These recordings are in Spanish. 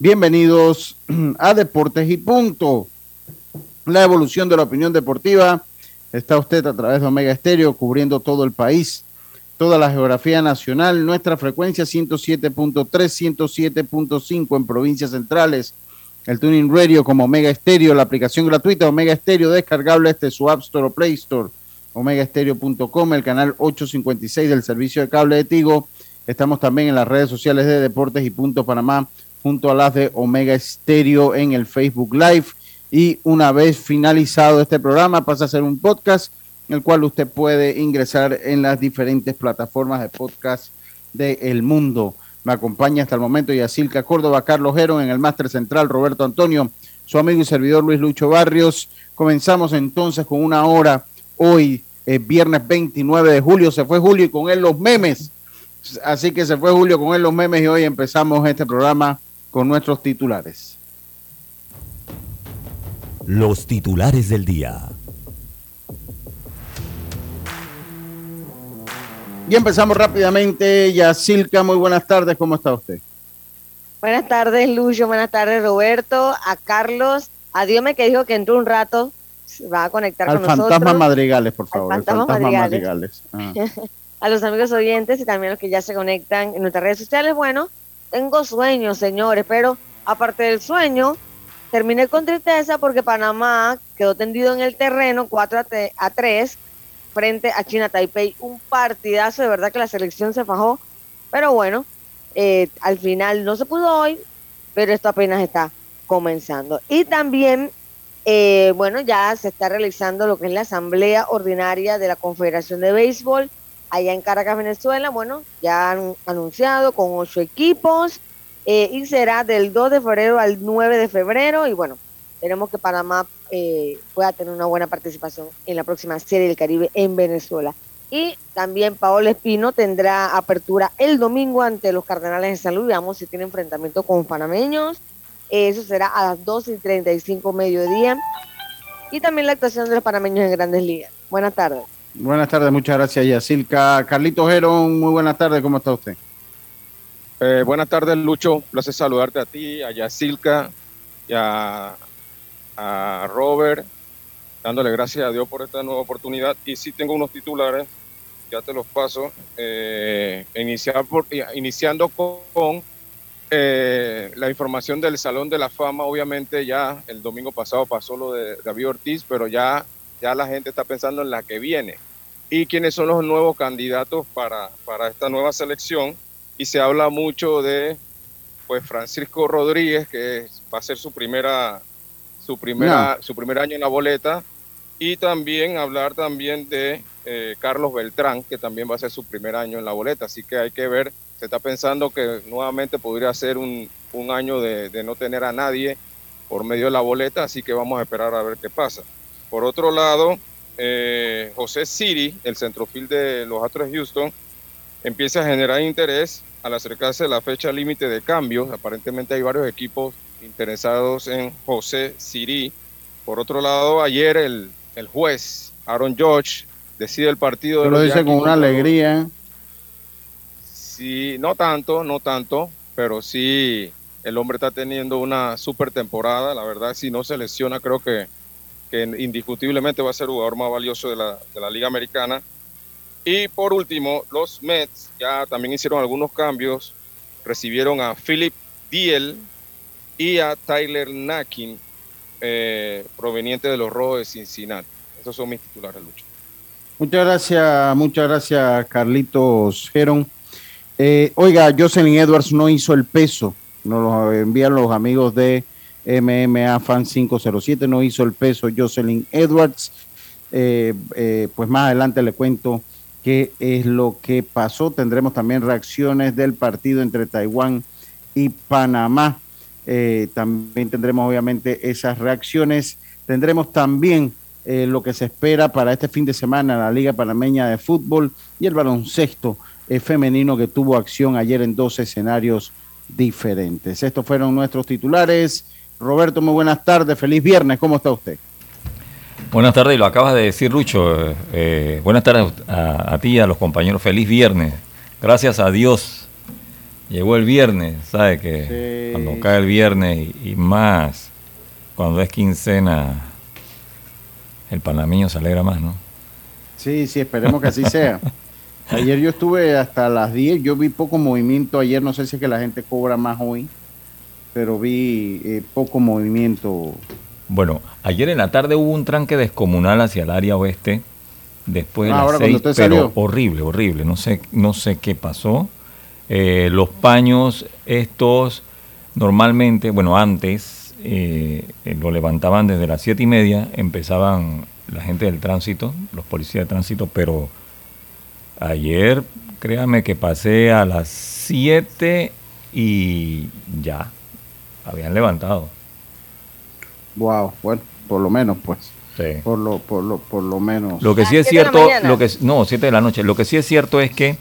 bienvenidos a Deportes y Punto. La evolución de la opinión deportiva. Está usted a través de Omega Estéreo cubriendo todo el país, toda la geografía nacional, nuestra frecuencia 107.3, 107.5 en provincias centrales, el Tuning Radio como Omega Estéreo, la aplicación gratuita Omega Estéreo descargable este su App Store o Play Store, omegaestereo.com, el canal 856 del servicio de cable de Tigo. Estamos también en las redes sociales de Deportes y Punto Panamá, junto a las de Omega Estéreo en el Facebook Live. Y una vez finalizado este programa, pasa a ser un podcast, en el cual usted puede ingresar en las diferentes plataformas de podcast del mundo. Me acompaña hasta el momento Yacilca Córdoba, Carlos Heron, en el Máster Central, Roberto Antonio, su amigo y servidor Luis Lucho Barrios. Comenzamos entonces con una hora hoy, viernes 29 de julio. Se fue julio y con él los memes Así que se fue Julio con él los memes y hoy empezamos este programa con nuestros titulares. Los titulares del día. Y empezamos rápidamente. Yacilca, muy buenas tardes. ¿Cómo está usted? Buenas tardes, Lucho. Buenas tardes, Roberto. A Carlos. A Dios me que dijo que entró un rato. va a conectar Al con nosotros. fantasma Madrigales, por favor. Al fantasma Madrigales. Madrigales. Ah. a los amigos oyentes y también a los que ya se conectan en nuestras redes sociales. Bueno, tengo sueños, señores, pero aparte del sueño, terminé con tristeza porque Panamá quedó tendido en el terreno 4 a 3 frente a China Taipei. Un partidazo, de verdad que la selección se fajó, pero bueno, eh, al final no se pudo hoy, pero esto apenas está comenzando. Y también, eh, bueno, ya se está realizando lo que es la asamblea ordinaria de la Confederación de Béisbol allá en Caracas, Venezuela. Bueno, ya han anunciado con ocho equipos eh, y será del 2 de febrero al 9 de febrero. Y bueno, esperemos que Panamá eh, pueda tener una buena participación en la próxima Serie del Caribe en Venezuela. Y también Paolo Espino tendrá apertura el domingo ante los Cardenales de San Luis. Veamos si tiene enfrentamiento con panameños. Eso será a las 12 y 35 mediodía. Y también la actuación de los panameños en Grandes Ligas. Buenas tardes. Buenas tardes, muchas gracias, Yacilca. Carlito Gerón, muy buenas tardes, ¿cómo está usted? Eh, buenas tardes, Lucho. placer saludarte a ti, a Yacilca y a, Robert, dándole gracias a Dios por esta nueva oportunidad. Y sí tengo unos titulares, ya te los paso. Eh, iniciar iniciando con, eh, la información del Salón de la Fama. Obviamente ya el domingo pasado pasó lo de David Ortiz, pero ya ya la gente está pensando en la que viene y quiénes son los nuevos candidatos para, para esta nueva selección. Y se habla mucho de pues Francisco Rodríguez, que va a ser su primera, su primera, su primer año en la boleta, y también hablar también de eh, Carlos Beltrán, que también va a ser su primer año en la boleta. Así que hay que ver, se está pensando que nuevamente podría ser un, un año de, de no tener a nadie por medio de la boleta, así que vamos a esperar a ver qué pasa. Por otro lado, eh, José Siri, el centrofil de los Astros de Houston, empieza a generar interés al acercarse a la fecha límite de cambios. Aparentemente hay varios equipos interesados en José Siri. Por otro lado, ayer el, juez Aaron George decide el partido. de lo dice con una alegría. Sí, no tanto, no tanto, pero sí el hombre está teniendo una super temporada. La verdad, si no se lesiona, creo que que indiscutiblemente va a ser el jugador más valioso de la, de la Liga Americana. Y por último, los Mets ya también hicieron algunos cambios, recibieron a Philip Diel y a Tyler Nakin, eh, proveniente de los Rojos de Cincinnati. Esos son mis titulares, Lucho. Muchas gracias, muchas gracias, Carlitos Geron. Eh, oiga, Jocelyn Edwards no hizo el peso, nos lo envían los amigos de MMA Fan 507, no hizo el peso Jocelyn Edwards. Eh, eh, pues más adelante le cuento qué es lo que pasó. Tendremos también reacciones del partido entre Taiwán y Panamá. Eh, también tendremos obviamente esas reacciones. Tendremos también lo que se espera para este fin de semana la Liga Panameña de Fútbol y el baloncesto femenino que tuvo acción ayer en dos escenarios diferentes. Estos fueron nuestros titulares. Roberto, muy buenas tardes. Feliz viernes. ¿Cómo está usted? Buenas tardes, y lo acabas de decir, Lucho. Eh, buenas tardes a, ti y a los compañeros. Feliz viernes. Gracias a Dios. Llegó el viernes, ¿sabe? Que cuando cae el viernes y, más cuando es quincena, el panameño se alegra más, ¿no? Sí, sí, esperemos que así sea. Ayer yo estuve hasta las 10, yo vi poco movimiento ayer, no sé si es que la gente cobra más hoy, pero vi eh, poco movimiento bueno, ayer en la tarde hubo un tranque descomunal hacia el área oeste, después de ah, las seis, pero horrible, horrible. No sé, no sé qué pasó. Eh, los paños estos normalmente, bueno, antes eh, lo levantaban desde las siete y media, empezaban la gente del tránsito, los policías de tránsito, pero ayer, créame que pasé a las siete y ya, habían levantado. Wow, bueno, por lo menos, pues. Sí. Por lo, por lo, por lo menos. Lo que sí es cierto, lo que no, 7 de la noche. Lo que sí es cierto es que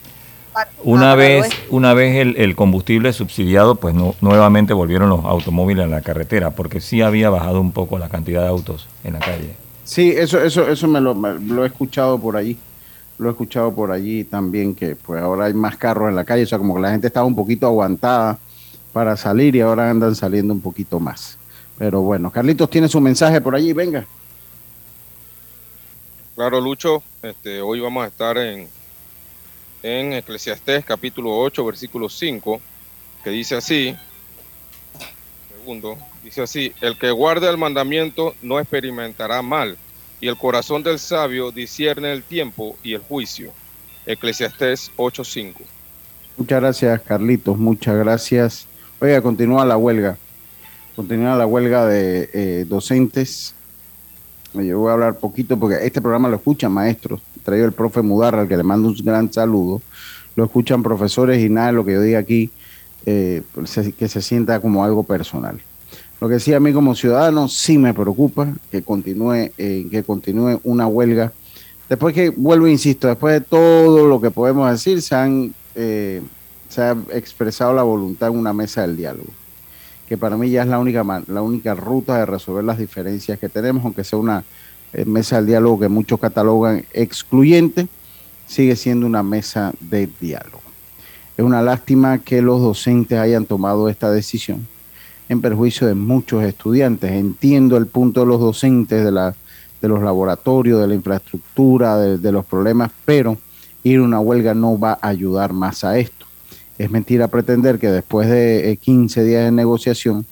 una vez, una vez el, el, combustible subsidiado, pues no, nuevamente volvieron los automóviles a la carretera, porque sí había bajado un poco la cantidad de autos en la calle. Sí, eso, eso, eso me lo, lo he escuchado por allí. Lo he escuchado por allí también, que pues ahora hay más carros en la calle, o sea, como que la gente estaba un poquito aguantada para salir y ahora andan saliendo un poquito más. Pero bueno, Carlitos tiene su mensaje por allí, venga. Claro, Lucho, este, hoy vamos a estar en, en Eclesiastés capítulo 8, versículo 5, que dice así, segundo, dice así, el que guarde el mandamiento no experimentará mal, y el corazón del sabio discierne el tiempo y el juicio. Eclesiastés 8.5. Muchas gracias, Carlitos, muchas gracias. Oiga, continúa la huelga continúa la huelga de eh, docentes. Yo voy a hablar poquito porque este programa lo escuchan maestros. Traigo el profe Mudarra, al que le mando un gran saludo. Lo escuchan profesores y nada de lo que yo diga aquí eh, que se sienta como algo personal. Lo que sí a mí como ciudadano sí me preocupa que continúe, eh, que continúe una huelga. Después que, vuelvo e insisto, después de todo lo que podemos decir, se, han, se ha expresado la voluntad en una mesa del diálogo que para mí ya es la única, la única ruta de resolver las diferencias que tenemos, aunque sea una eh, mesa de diálogo que muchos catalogan excluyente, sigue siendo una mesa de diálogo. Es una lástima que los docentes hayan tomado esta decisión en perjuicio de muchos estudiantes. Entiendo el punto de los docentes, de, la, de los laboratorios, de la infraestructura, de, de los problemas, pero ir a una huelga no va a ayudar más a esto. Es mentira pretender que después de 15 eh, días de negociación,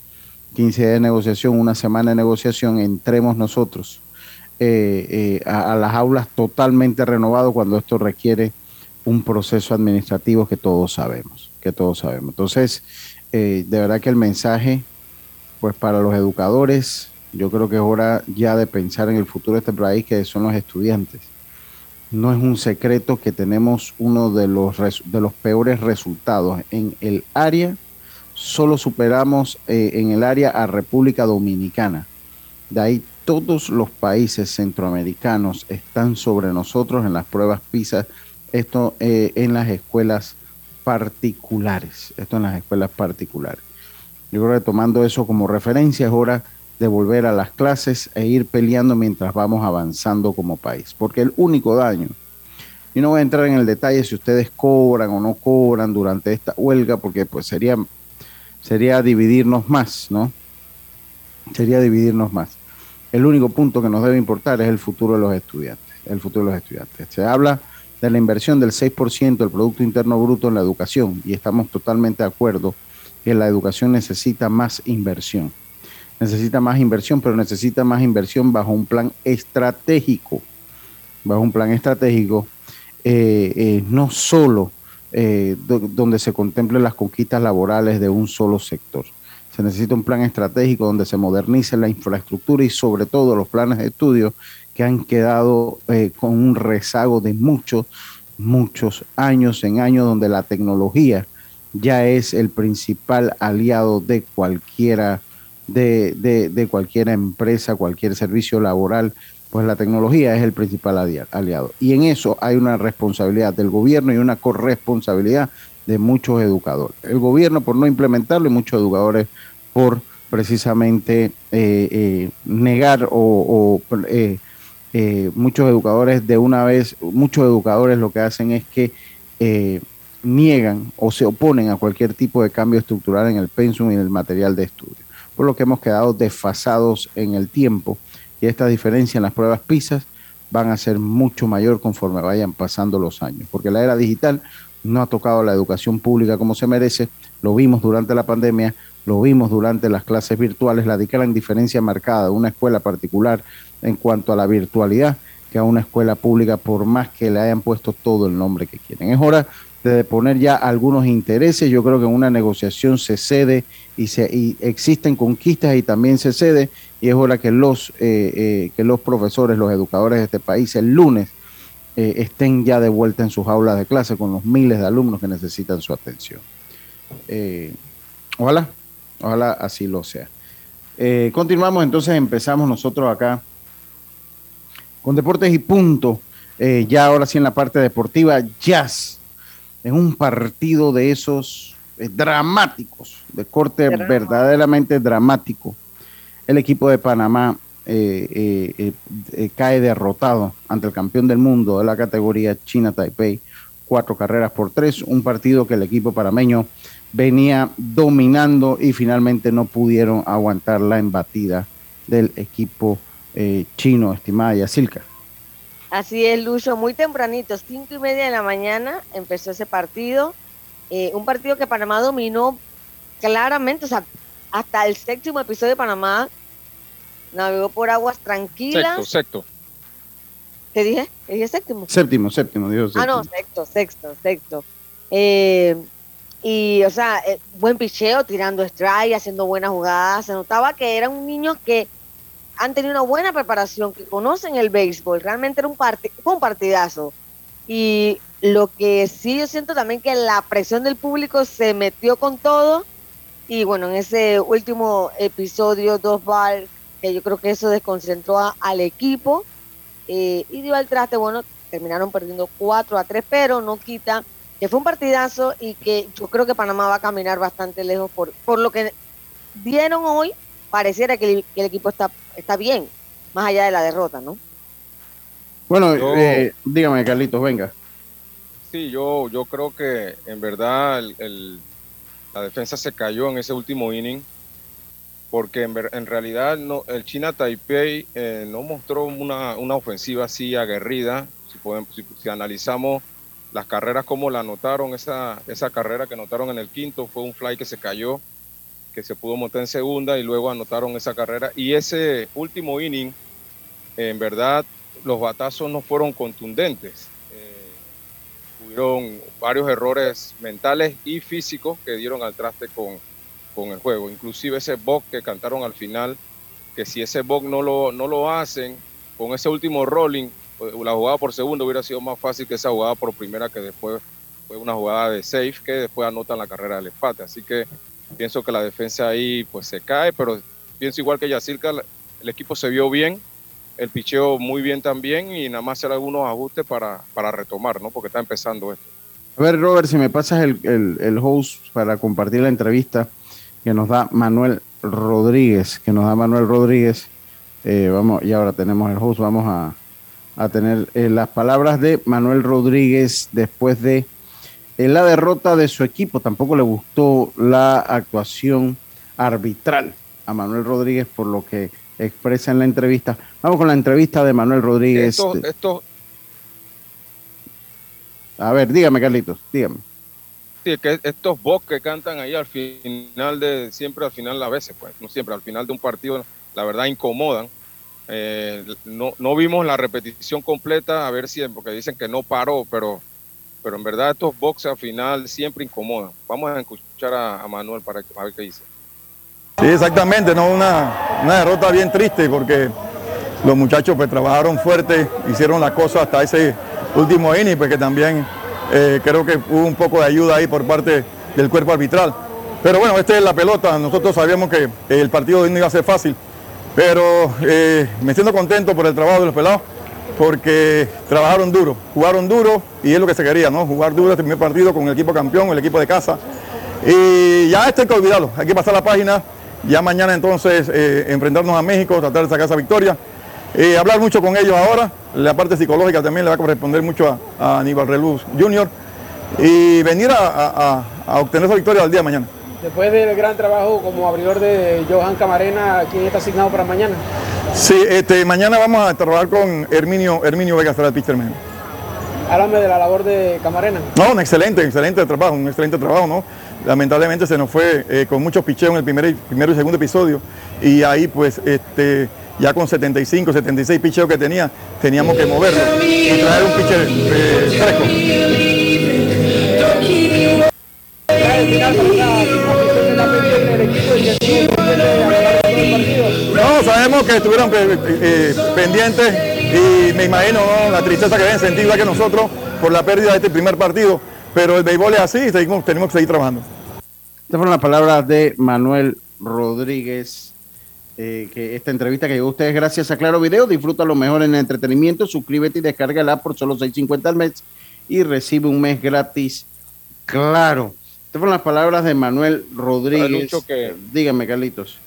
15 días de negociación, una semana de negociación, entremos nosotros eh, eh, a, las aulas totalmente renovados cuando esto requiere un proceso administrativo que todos sabemos, que todos sabemos. Entonces, de verdad que el mensaje, pues para los educadores, yo creo que es hora ya de pensar en el futuro de este país, que son los estudiantes no es un secreto que tenemos uno de los, de los peores resultados. En el área, solo superamos eh, en el área a República Dominicana. De ahí todos los países centroamericanos están sobre nosotros en las pruebas PISA, esto eh, en las escuelas particulares, esto en las escuelas particulares. Yo creo que tomando eso como referencia es hora de volver a las clases e ir peleando mientras vamos avanzando como país. Porque el único daño, y no voy a entrar en el detalle si ustedes cobran o no cobran durante esta huelga, porque pues sería, sería dividirnos más, ¿no? Sería dividirnos más. El único punto que nos debe importar es el futuro de los estudiantes, el futuro de los estudiantes. Se habla de la inversión del 6% del Producto Interno Bruto en la educación y estamos totalmente de acuerdo que la educación necesita más inversión. Necesita más inversión, pero necesita más inversión bajo un plan estratégico. Bajo un plan estratégico, eh, eh, no solo eh, donde se contemplen las conquistas laborales de un solo sector. Se necesita un plan estratégico donde se modernice la infraestructura y sobre todo los planes de estudio que han quedado con un rezago de muchos, muchos años en años donde la tecnología ya es el principal aliado de cualquiera, de, de, cualquier empresa, cualquier servicio laboral, pues la tecnología es el principal aliado. Y en eso hay una responsabilidad del gobierno y una corresponsabilidad de muchos educadores. El gobierno por no implementarlo y muchos educadores por precisamente eh, eh, negar o, eh, muchos educadores de una vez, muchos educadores lo que hacen es que niegan o se oponen a cualquier tipo de cambio estructural en el pensum y en el material de estudio, por lo que hemos quedado desfasados en el tiempo y esta diferencia en las pruebas PISA van a ser mucho mayor conforme vayan pasando los años, porque la era digital no ha tocado la educación pública como se merece, lo vimos durante la pandemia, lo vimos durante las clases virtuales, la gran diferencia marcada de una escuela particular en cuanto a la virtualidad que a una escuela pública, por más que le hayan puesto todo el nombre que quieren. Es hora de poner ya algunos intereses. Yo creo que en una negociación se cede y, se, existen conquistas y también se cede. Y es hora que los, eh, eh, que los profesores, los educadores de este país el lunes eh, estén ya de vuelta en sus aulas de clase con los miles de alumnos que necesitan su atención. ojalá, ojalá así lo sea. continuamos entonces, empezamos nosotros acá con Deportes y Punto. ya ahora sí en la parte deportiva, Jazz en un partido de esos eh, dramáticos, de corte verdaderamente dramático. El equipo de Panamá eh, eh, cae derrotado ante el campeón del mundo de la categoría China Taipei, cuatro carreras por tres, un partido que el equipo panameño venía dominando y finalmente no pudieron aguantar la embatida del equipo chino, estimada Yasilka. Así es, Lucho, muy tempranito, cinco y media de la mañana empezó ese partido. Eh, un partido que Panamá dominó claramente, o sea, hasta el séptimo episodio de Panamá navegó por aguas tranquilas. Sexto, sexto. ¿Qué dije? ¿Qué dije séptimo? Séptimo, séptimo, Dios. Ah, no, sexto, sexto, sexto. Eh, y, o sea, eh, buen picheo, tirando strike, haciendo buenas jugadas. Se notaba que eran niños que han tenido una buena preparación, que conocen el béisbol. Realmente era un, fue un partidazo. Y lo que sí yo siento también que la presión del público se metió con todo. Y bueno, en ese último episodio, dos bar, que yo creo que eso desconcentró al equipo eh, y dio al traste. Bueno, terminaron perdiendo 4 a 3, pero no quita que fue un partidazo y que yo creo que Panamá va a caminar bastante lejos por, por lo que dieron hoy pareciera que el, equipo está, está bien, más allá de la derrota, ¿no? Bueno, eh, dígame, Carlitos, venga. Sí, yo, yo creo que en verdad la defensa se cayó en ese último inning, porque en, realidad no, el China Taipei eh, no mostró una, una, ofensiva así aguerrida. Si, podemos, si, analizamos las carreras como la anotaron, esa, esa carrera que anotaron en el quinto fue un fly que se cayó que se pudo montar en segunda y luego anotaron esa carrera. Y ese último inning, en verdad, los batazos no fueron contundentes. Eh, hubieron varios errores mentales y físicos que dieron al traste con, con el juego. Inclusive ese box que cantaron al final, que si ese box no lo, no lo hacen, con ese último rolling, pues, la jugada por segundo hubiera sido más fácil que esa jugada por primera que después fue una jugada de safe que después anotan la carrera del empate. Así que Pienso que la defensa ahí pues se cae, pero pienso igual que Yacirca, el equipo se vio bien, el picheo muy bien también y nada más hacer algunos ajustes para, para retomar, ¿no? Porque está empezando esto. A ver, Robert, si me pasas el, el, host para compartir la entrevista que nos da Manuel Rodríguez, que nos da Manuel Rodríguez. Eh, vamos, y ahora tenemos el host, vamos a, a tener eh, las palabras de Manuel Rodríguez después de en la derrota de su equipo. Tampoco le gustó la actuación arbitral a Manuel Rodríguez por lo que expresa en la entrevista. Vamos con la entrevista de Manuel Rodríguez. Esto, A ver, dígame, Carlitos, dígame. Martí, que estos box que cantan ahí al final de, siempre al final a veces, pues, no siempre, al final de un partido, la verdad incomodan. Eh, no, no vimos la repetición completa, a ver si, porque dicen que no paró, pero, pero en verdad estos boxes al final siempre incomodan. Vamos a escuchar a, Manuel para, ver qué dice. Sí, exactamente, no una, una derrota bien triste porque los muchachos pues trabajaron fuerte, hicieron la cosa hasta ese último inning, pues que también eh, creo que hubo un poco de ayuda ahí por parte del cuerpo arbitral. Pero bueno, esta es la pelota, nosotros sabíamos que el partido no iba a ser fácil, pero eh, me siento contento por el trabajo de los pelados, porque trabajaron duro, jugaron duro y es lo que se quería, ¿no? Jugar duro este primer partido con el equipo campeón, el equipo de casa. Y ya esto hay que olvidarlo, hay que pasar la página, ya mañana entonces eh, enfrentarnos a México, tratar de sacar esa victoria. Eh, hablar mucho con ellos ahora, la parte psicológica también le va a corresponder mucho a, Aníbal Reluz Jr. y venir a, obtener esa victoria al día de mañana. Después del gran trabajo como abridor de Johan Camarena, ¿quién está asignado para mañana? Sí, este, mañana vamos a trabajar con Herminio, Herminio Vega, será el pitcher. Háblame de la labor de Camarena. No, un excelente, excelente trabajo, un excelente trabajo, ¿no? Lamentablemente se nos fue eh, con muchos picheos en el primer, primero y segundo episodio y ahí pues este ya con 75, 76 picheos que tenía, teníamos que moverlo y traer un pitcher eh, fresco. Que estuvieron eh, eh, pendientes y me imagino la tristeza que deben sentir igual que nosotros por la pérdida de este primer partido, pero el béisbol es así y tenemos que seguir trabajando. Estas fueron las palabras de Manuel Rodríguez eh, que esta entrevista que llegó a ustedes gracias a Claro Video. Disfruta lo mejor en el entretenimiento. Suscríbete y descárgala por solo 6.50 al mes y recibe un mes gratis. Claro. Estas fueron las palabras de Manuel Rodríguez. Que, Dígame, Carlitos.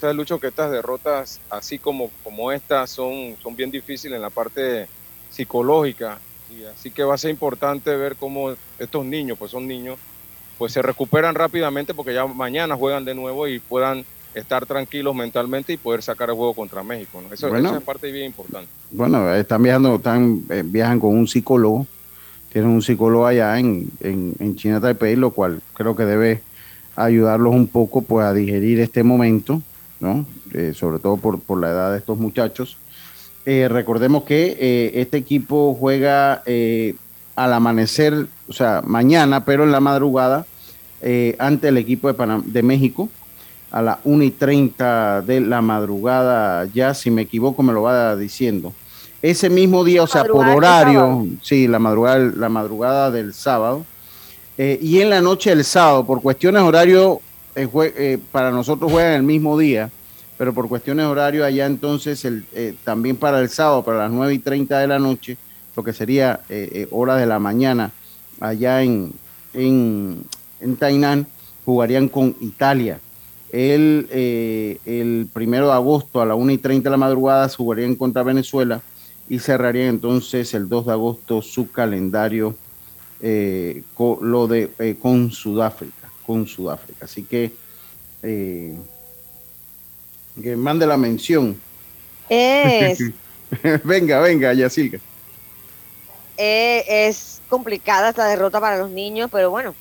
Sabes, Lucho, que estas derrotas, así como, como estas, son, son bien difíciles en la parte psicológica. Y así que va a ser importante ver cómo estos niños, pues son niños, pues se recuperan rápidamente porque ya mañana juegan de nuevo y puedan estar tranquilos mentalmente y poder sacar el juego contra México. Eso, esa es parte bien importante. Bueno, están viajando, están, eh, viajan con un psicólogo, tienen un psicólogo allá en, en, China Taipei, lo cual creo que debe ayudarlos un poco pues a digerir este momento, ¿no? Eh, sobre todo por, por, la edad de estos muchachos. Eh, recordemos que este equipo juega al amanecer, o sea, mañana, pero en la madrugada, ante el equipo de, de México, a las 1 y 30 de la madrugada, ya si me equivoco me lo va diciendo. Ese mismo día, o sea, por horario, sí, la madrugada, la madrugada del sábado, eh, y en la noche del sábado, por cuestiones horario, eh, eh, para nosotros juegan el mismo día, pero por cuestiones horario allá entonces el, también para el sábado, para las 9 y 30 de la noche, lo que sería hora de la mañana allá en, en, en Tainan, jugarían con Italia. El, eh, el primero de agosto a la 1 y 30 de la madrugada jugarían contra Venezuela y cerrarían entonces el 2 de agosto su calendario eh, con, lo de, eh, con Sudáfrica. Con Sudáfrica. Así que, que mande la mención. Es. venga, venga, Yacilga. es complicada esta derrota para los niños, pero bueno,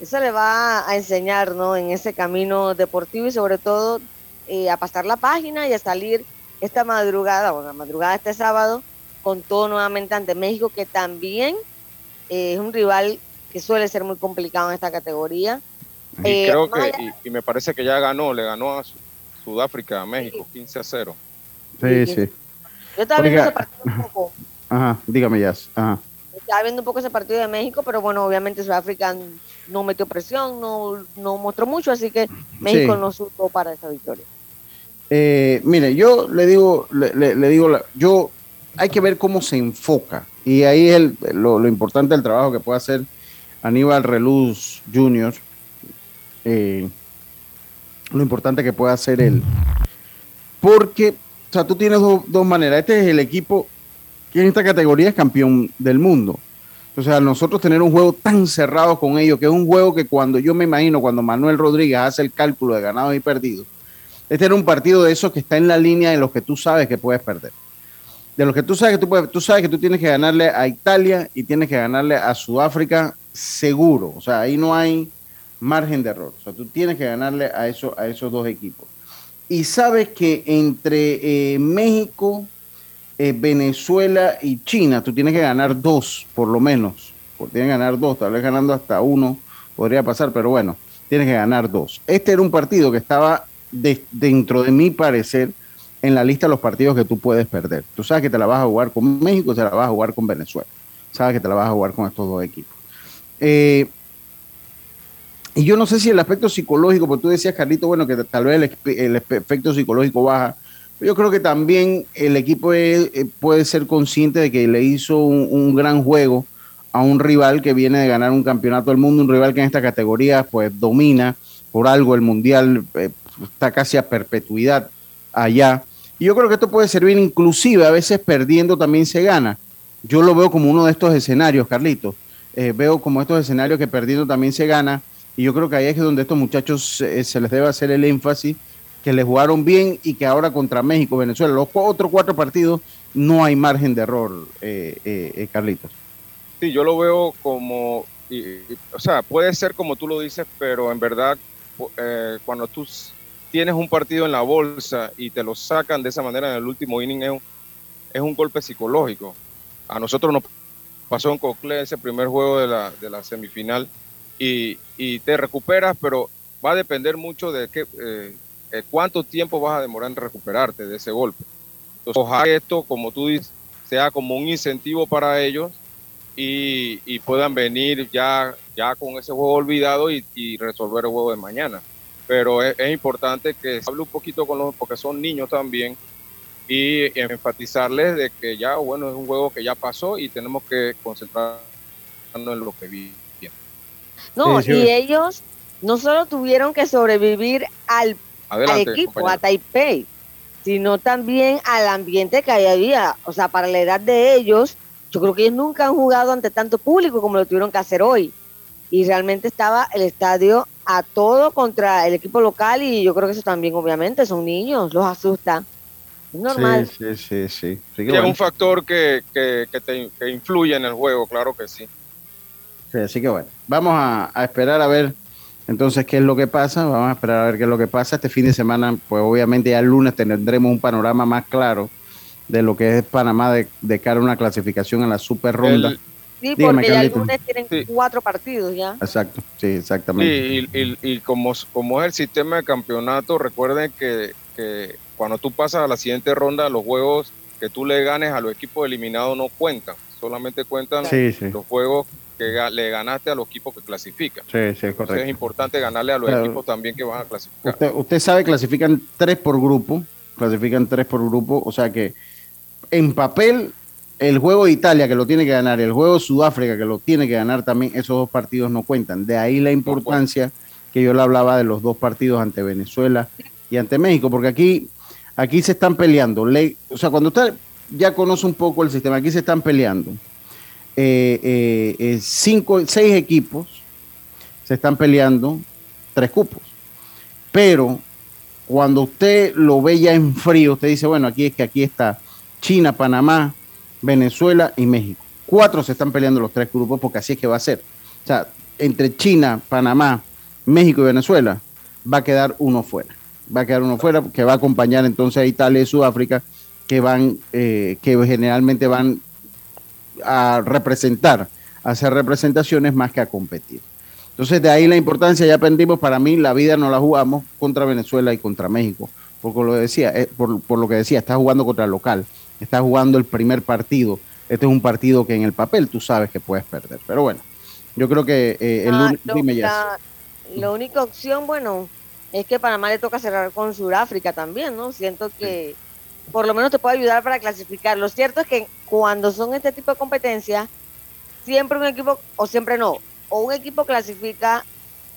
eso le va a enseñar, ¿no? En ese camino deportivo y sobre todo eh, a pasar la página y a salir esta madrugada, o la madrugada este sábado, con todo nuevamente ante México, que también eh, es un rival que suele ser muy complicado en esta categoría. Y eh, creo que, y, me parece que ya ganó, le ganó a Sudáfrica, a México, 15 a 0. Sí, sí. Yo estaba viendo ese partido un poco. Ajá, dígame ya. Ajá. Estaba viendo un poco ese partido de México, pero bueno, obviamente Sudáfrica no metió presión, no, no mostró mucho, así que México no supo para esa victoria. Eh, mire, yo le digo, le, digo, yo hay que ver cómo se enfoca y ahí es lo, importante del trabajo que puede hacer Aníbal Reluz Jr. Eh, lo importante que puede hacer él, porque, o sea, tú tienes dos maneras. Este es el equipo que en esta categoría es campeón del mundo. O sea, nosotros tener un juego tan cerrado con ellos, que es un juego que cuando yo me imagino, cuando Manuel Rodríguez hace el cálculo de ganados y perdidos, este era un partido de esos que está en la línea de los que tú sabes que puedes perder. De los que tú sabes que tú, puedes, tú sabes que tú tienes que ganarle a Italia y tienes que ganarle a Sudáfrica seguro, o sea, ahí no hay margen de error. O sea, tú tienes que ganarle a, eso, a esos dos equipos. Y sabes que entre eh, México, eh, Venezuela y China, tú tienes que ganar dos, por lo menos. Tienes que ganar dos, tal vez ganando hasta uno podría pasar, pero bueno, tienes que ganar dos. Este era un partido que estaba dentro de mi parecer en la lista de los partidos que tú puedes perder. Tú sabes que te la vas a jugar con México, te la vas a jugar con Venezuela. Sabes que te la vas a jugar con estos dos equipos. Eh, y yo no sé si el aspecto psicológico, porque tú decías, Carlito, bueno, que tal vez el, efecto psicológico baja. Yo creo que también el equipo eh, puede ser consciente de que le hizo un, gran juego a un rival que viene de ganar un campeonato del mundo, un rival que en esta categoría pues domina por algo el mundial, eh, está casi a perpetuidad allá. Y yo creo que esto puede servir inclusive, a veces perdiendo también se gana. Yo lo veo como uno de estos escenarios, Carlito. Eh, veo como estos escenarios que perdiendo también se gana y yo creo que ahí es donde estos muchachos eh, se les debe hacer el énfasis, que les jugaron bien y que ahora contra México, Venezuela, los otros cuatro partidos, no hay margen de error, eh, eh, Carlitos. Sí, yo lo veo como, o sea, puede ser como tú lo dices, pero en verdad, cuando tú tienes un partido en la bolsa y te lo sacan de esa manera en el último inning, es un, es un golpe psicológico. A nosotros nos pasó en Cocle ese primer juego de la, de la semifinal y, te recuperas, pero va a depender mucho de qué, eh, cuánto tiempo vas a demorar en recuperarte de ese golpe. Entonces, ojalá esto, como tú dices, sea como un incentivo para ellos y, puedan venir ya, ya con ese juego olvidado y, resolver el juego de mañana. Pero es, importante que se hable un poquito con los, porque son niños también, y enfatizarles de que ya, bueno, es un juego que ya pasó y tenemos que concentrarnos en lo que viene. No, y ellos no solo tuvieron que sobrevivir al, equipo, a Taipei, sino también al ambiente que había. O sea, para la edad de ellos, yo creo que ellos nunca han jugado ante tanto público como lo tuvieron que hacer hoy. Y realmente estaba el estadio a todo contra el equipo local y yo creo que eso también, obviamente, son niños, los asusta. Es normal. Sí, sí, sí. sí. es un factor que, que, te, que influye en el juego, claro que sí así que bueno, vamos a, esperar a ver entonces qué es lo que pasa, vamos a esperar a ver qué es lo que pasa. Este fin de semana, pues obviamente ya el lunes tendremos un panorama más claro de lo que es Panamá de, cara a una clasificación en la super ronda. sí, porque ya el lunes tienen cuatro partidos ya. Exacto, sí, exactamente. Sí, y, como, como es el sistema de campeonato, recuerden que, que cuando tú pasas a la siguiente ronda, los juegos que tú le ganes a los equipos eliminados no cuentan, solamente cuentan los juegos que le ganaste a los equipos que clasifican. Sí, sí, correcto. es importante ganarle a los equipos también que van a clasificar. Usted, usted sabe, clasifican tres por grupo, clasifican tres por grupo, o sea que en papel el juego de Italia que lo tiene que ganar y el juego de Sudáfrica que lo tiene que ganar también, esos dos partidos no cuentan. De ahí la importancia que yo le hablaba de los dos partidos ante Venezuela y ante México, porque aquí, aquí se están peleando. o sea, cuando usted ya conoce un poco el sistema, aquí se están peleando eh, eh, eh, cinco, seis equipos se están peleando tres cupos. Pero cuando usted lo ve ya en frío, usted dice, bueno, aquí es que aquí está China, Panamá, Venezuela y México. Cuatro se están peleando los tres grupos porque así es que va a ser. O sea, entre China, Panamá, México y Venezuela va a quedar uno fuera. Va a quedar uno fuera que va a acompañar entonces a Italia y Sudáfrica que van, que generalmente van a representar, a hacer representaciones más que a competir. Entonces, de ahí la importancia, ya aprendimos, para mí la vida no la jugamos contra Venezuela y contra México, porque lo decía, eh, por, lo que decía, está jugando contra el local, está jugando el primer partido. Este es un partido que en el papel tú sabes que puedes perder. Pero bueno, yo creo que eh, el ah, la, la única opción, bueno, es que Panamá le toca cerrar con Sudáfrica también, ¿no? Siento que por lo menos te puede ayudar para clasificar. Lo cierto es que cuando son este tipo de competencias, siempre un equipo, o siempre no, o un equipo clasifica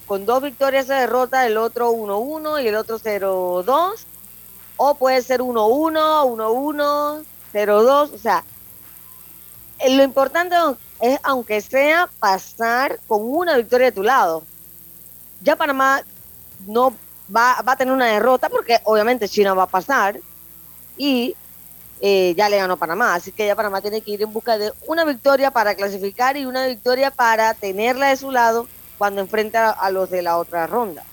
con dos victorias se derrota, el otro 1-1 y el otro 0-2, o puede ser 1-1, 1-1, 0-2, o sea, eh, lo importante es, aunque sea, pasar con una victoria de tu lado. Ya Panamá no va, va a tener una derrota porque obviamente China va a pasar, y eh, ya le ganó Panamá. Así que ya Panamá tiene que ir en busca de una victoria para clasificar y una victoria para tenerla de su lado cuando enfrenta a los de la otra ronda.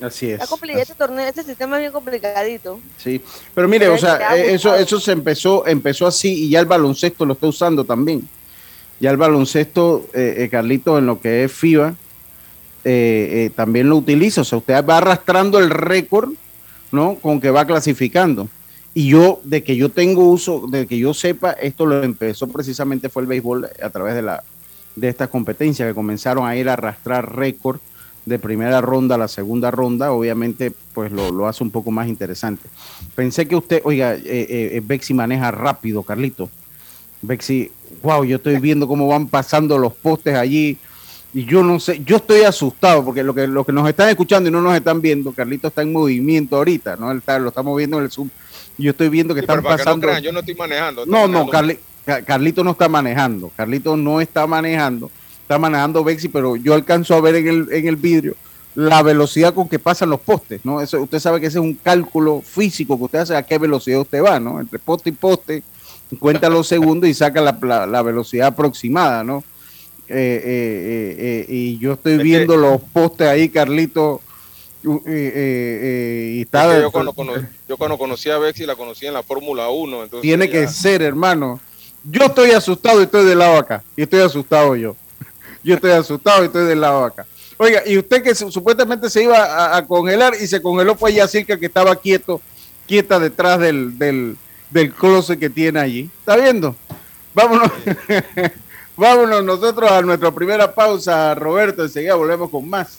Así es. Este torneo, este sistema es bien complicadito. Sí, pero mire, o sea, eh, eso, eso se empezó, empezó así y ya el baloncesto lo está usando también. Ya el baloncesto, eh, eh Carlito, en lo que es FIBA, eh, también lo utiliza. O sea, usted va arrastrando el récord, ¿no? Con que va clasificando. Y yo, de que yo tengo uso, de que yo sepa, esto lo empezó precisamente fue el béisbol a través de la de esta competencia que comenzaron a ir a arrastrar récord de primera ronda a la segunda ronda, obviamente pues lo, hace un poco más interesante. Pensé que usted, oiga, eh, eh, eh, Bexi maneja rápido, Carlito. Bexi, wow, yo estoy viendo cómo van pasando los postes allí y yo no sé, yo estoy asustado porque lo que, lo que nos están escuchando y no nos están viendo, Carlito está en movimiento ahorita, ¿no? Está, lo estamos viendo en el Zoom. Yo estoy viendo que están pasando. yo no estoy manejando. no, no, Carlito no está manejando. Carlito no está manejando está manejando Bexi, pero yo alcanzo a ver en el, en el vidrio la velocidad con que pasan los postes, ¿no? Eso, usted sabe que ese es un cálculo físico que usted hace a qué velocidad usted va, ¿no? Entre poste y poste, cuenta los segundos y saca la, velocidad aproximada, ¿no? Eh, eh, eh, y yo estoy viendo los postes ahí, Carlito. Y está, yo, cuando conocí, a Bexi la conocí en la Fórmula 1. tiene que ser, hermano. Yo estoy asustado y estoy del lado acá. Y estoy asustado yo. Yo estoy asustado y estoy del lado acá. Oiga, y usted que supuestamente se iba a, congelar y se congeló fue ya cerca que estaba quieto, quieta detrás del, del, del closet que tiene allí. ¿Está viendo? Vámonos. Vámonos nosotros a nuestra primera pausa, Roberto. Enseguida volvemos con más.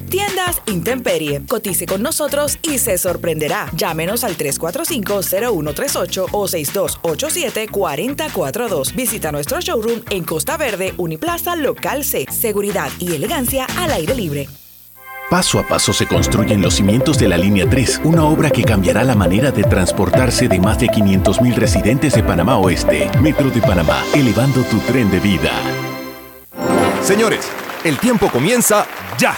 Tiendas Intemperie. Cotice con nosotros y se sorprenderá. Llámenos al 345-0138 o 6287-4042. Visita nuestro showroom en Costa Verde, Uniplaza, Local C. Seguridad y elegancia al aire libre. Paso a paso se construyen los cimientos de la Línea 3, una obra que cambiará la manera de transportarse de más de 500.000 residentes de Panamá Oeste. Metro de Panamá, elevando tu tren de vida. Señores, el tiempo comienza ya.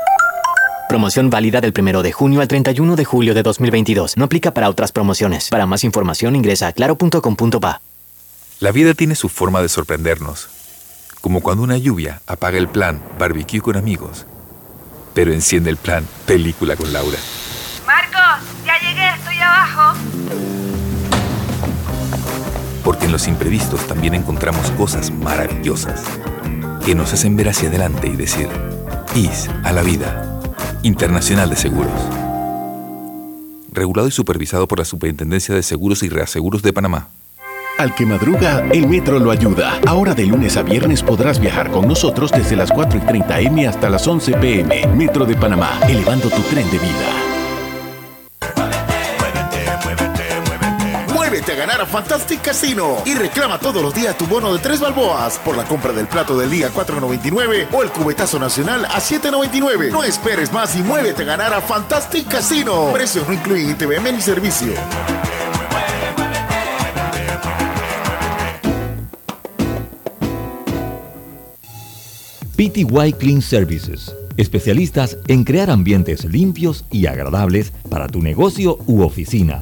Promoción válida del 1 de junio al 31 de julio de 2022. No aplica para otras promociones. Para más información ingresa a claro.com.pa. La vida tiene su forma de sorprendernos. Como cuando una lluvia apaga el plan barbecue con amigos, pero enciende el plan película con Laura. Marcos, ya llegué, estoy abajo. Porque en los imprevistos también encontramos cosas maravillosas que nos hacen ver hacia adelante y decir, IS a la vida. Internacional de Seguros. Regulado y supervisado por la Superintendencia de Seguros y Reaseguros de Panamá. Al que madruga, el metro lo ayuda. Ahora de lunes a viernes podrás viajar con nosotros desde las 4 y 30 M hasta las 11 PM. Metro de Panamá, elevando tu tren de vida. A ganar a Fantastic Casino y reclama todos los días tu bono de tres balboas por la compra del plato del día 4.99 o el cubetazo nacional a 7.99. No esperes más y muévete a ganar a Fantastic Casino. Precios no incluyen ITVM ni servicio. PTY Clean Services, especialistas en crear ambientes limpios y agradables para tu negocio u oficina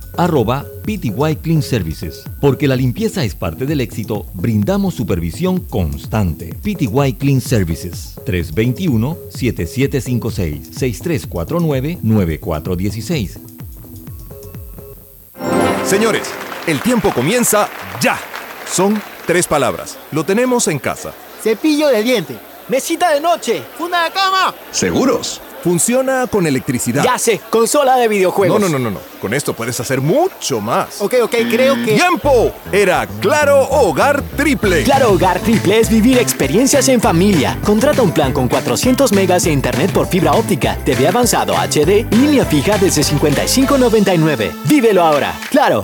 arroba PTY Clean Services. Porque la limpieza es parte del éxito, brindamos supervisión constante. PTY Clean Services 321-7756-6349-9416. Señores, el tiempo comienza ya. Son tres palabras. Lo tenemos en casa. Cepillo de diente. Mesita de noche. Funda de cama. ¿Seguros? Funciona con electricidad. Ya sé, consola de videojuegos. No, no, no, no, no. Con esto puedes hacer mucho más. Ok, ok, creo que. ¡Tiempo! Era Claro Hogar Triple. Claro Hogar Triple es vivir experiencias en familia. Contrata un plan con 400 megas de internet por fibra óptica, TV avanzado HD y línea fija desde 55.99. Vívelo ahora. Claro.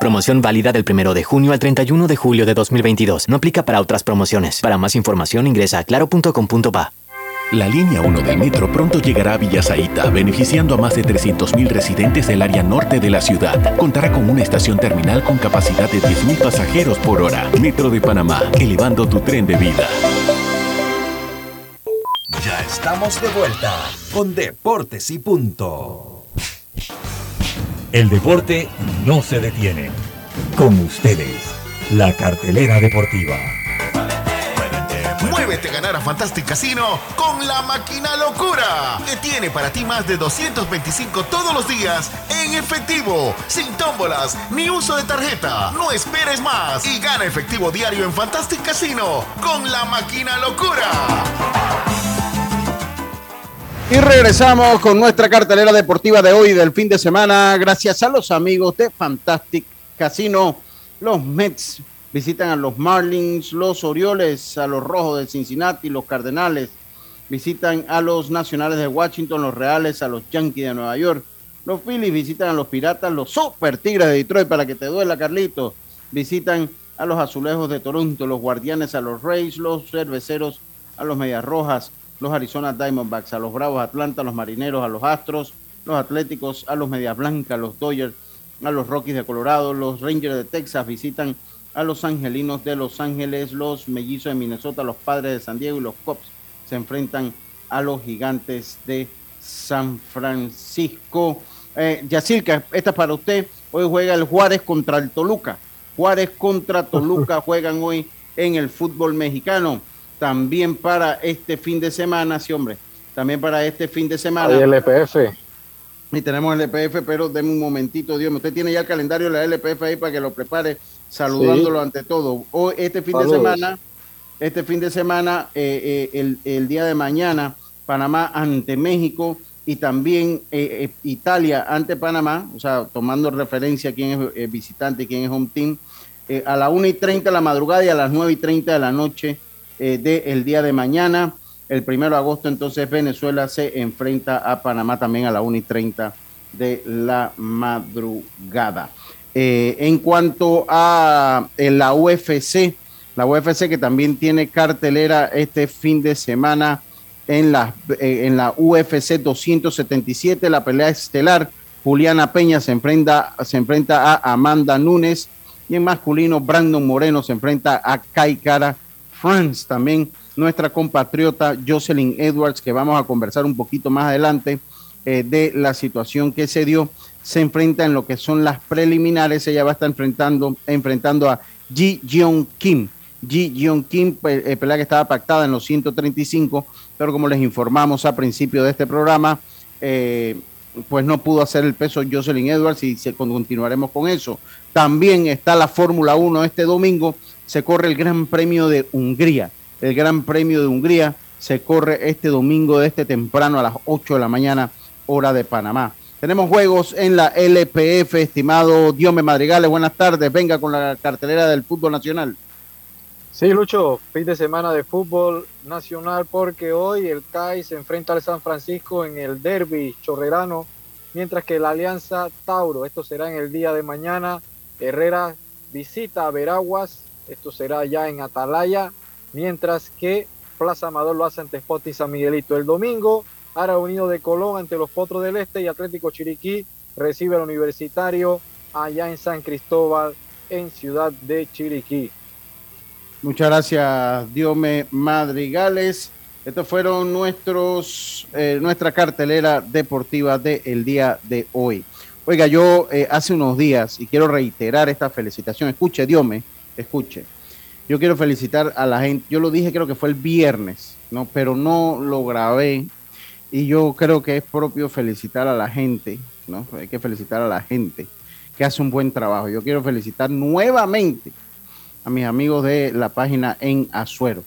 Promoción válida del 1 de junio al 31 de julio de 2022. No aplica para otras promociones. Para más información ingresa a claro.com.pa. La línea 1 del metro pronto llegará a Villasaita, beneficiando a más de 300.000 residentes del área norte de la ciudad. Contará con una estación terminal con capacidad de 10.000 pasajeros por hora. Metro de Panamá, elevando tu tren de vida. Ya estamos de vuelta con Deportes y Punto. El deporte no se detiene. Con ustedes, la cartelera deportiva. Muévete a ganar a Fantastic Casino con la máquina locura, que tiene para ti más de 225 todos los días en efectivo, sin tómbolas ni uso de tarjeta. No esperes más y gana efectivo diario en Fantastic Casino con la máquina locura. Y regresamos con nuestra cartelera deportiva de hoy del fin de semana, gracias a los amigos de Fantastic Casino, los Mets visitan a los Marlins, los Orioles, a los Rojos de Cincinnati, los Cardenales, visitan a los Nacionales de Washington, los Reales, a los Yankees de Nueva York, los Phillies visitan a los Piratas, los Super Tigres de Detroit, para que te duela, Carlito, visitan a los Azulejos de Toronto, los Guardianes a los Rays, los Cerveceros a los Medias Rojas, los Arizona Diamondbacks a los Bravos Atlanta, los Marineros a los Astros, los Atléticos a los Medias Blancas, los Dodgers a los Rockies de Colorado, los Rangers de Texas visitan a los Angelinos de Los Ángeles, los Mellizos de Minnesota, los Padres de San Diego y los Cops se enfrentan a los Gigantes de San Francisco. Eh, Yacirca, esta es para usted. Hoy juega el Juárez contra el Toluca. Juárez contra Toluca juegan hoy en el fútbol mexicano. También para este fin de semana, sí, hombre. También para este fin de semana. el LPF. Y tenemos el LPF, pero deme un momentito, Dios. Usted tiene ya el calendario de la LPF ahí para que lo prepare saludándolo ante todo. Hoy, este fin de semana, este fin de semana, eh, eh, el, día de mañana, Panamá ante México y también eh, Italia ante Panamá, o sea, tomando referencia a quién es visitante y quién es home team, a las 1 y 30 de la madrugada y a las 9 y 30 de la noche del día de mañana. El primero de agosto, entonces, Venezuela se enfrenta a Panamá también a las 1 y 30 de la madrugada. Eh, en cuanto a la UFC, la UFC que también tiene cartelera este fin de semana en la, eh, en la UFC 277, la pelea estelar. Juliana Peña se enfrenta, se enfrenta a Amanda Nunes y en masculino Brandon Moreno se enfrenta a Kai Cara France. También nuestra compatriota Jocelyn Edwards, que vamos a conversar un poquito más adelante eh, de la situación que se dio se enfrenta en lo que son las preliminares. Ella va a estar enfrentando, enfrentando a Ji Jeong Kim. Ji Jeong Kim, eh, pelea que estaba pactada en los 135, pero como les informamos a principio de este programa, eh, pues no pudo hacer el peso Jocelyn Edwards y se, continuaremos con eso. También está la Fórmula 1 este domingo, se corre el Gran Premio de Hungría. El Gran Premio de Hungría se corre este domingo de este temprano a las 8 de la mañana, hora de Panamá. Tenemos juegos en la LPF, estimado Diome Madrigales. Buenas tardes. Venga con la cartelera del fútbol nacional. Sí, Lucho, fin de semana de fútbol nacional porque hoy el CAI se enfrenta al San Francisco en el derby chorrerano, mientras que la Alianza Tauro, esto será en el día de mañana, Herrera visita a Veraguas, esto será ya en Atalaya, mientras que Plaza Amador lo hace ante Sporting San Miguelito. El domingo, Ara Unido de Colón ante los Potros del Este y Atlético Chiriquí recibe al Universitario allá en San Cristóbal, en Ciudad de Chiriquí. Muchas gracias, Diome Madrigales. Estos fueron nuestros, eh, nuestra cartelera deportiva del día de hoy. Oiga, yo eh, hace unos días, y quiero reiterar esta felicitación, escuche, Dios me, escuche. Yo quiero felicitar a la gente, yo lo dije creo que fue el viernes, ¿no? Pero no lo grabé y yo creo que es propio felicitar a la gente, ¿no? Hay que felicitar a la gente que hace un buen trabajo. Yo quiero felicitar nuevamente a mis amigos de la página en Azuero.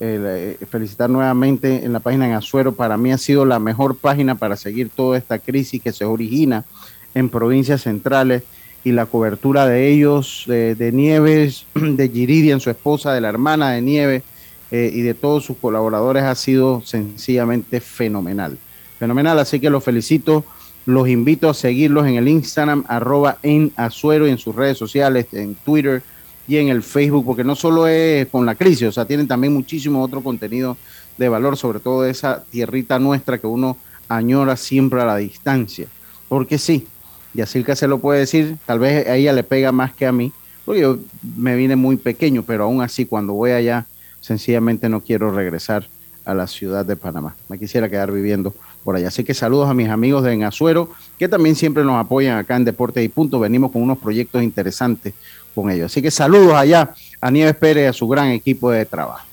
Eh, felicitar nuevamente en la página en Azuero. Para mí ha sido la mejor página para seguir toda esta crisis que se origina en provincias centrales y la cobertura de ellos, de, Nieves, de Giridian, su esposa, de la hermana de Nieves eh, y de todos sus colaboradores ha sido sencillamente fenomenal. Fenomenal, así que los felicito, los invito a seguirlos en el Instagram, arroba en Azuero y en sus redes sociales, en Twitter y en el Facebook, porque no solo es con la crisis, o sea, tienen también muchísimo otro contenido de valor, sobre todo de esa tierrita nuestra que uno añora siempre a la distancia. Porque sí, y así que se lo puede decir, tal vez a ella le pega más que a mí, porque yo me vine muy pequeño, pero aún así cuando voy allá, sencillamente no quiero regresar a la ciudad de Panamá. Me quisiera quedar viviendo por allá. Así que saludos a mis amigos de Engazuero, que también siempre nos apoyan acá en Deportes y Punto. Venimos con unos proyectos interesantes con ellos. Así que saludos allá a Nieves Pérez y a su gran equipo de trabajo.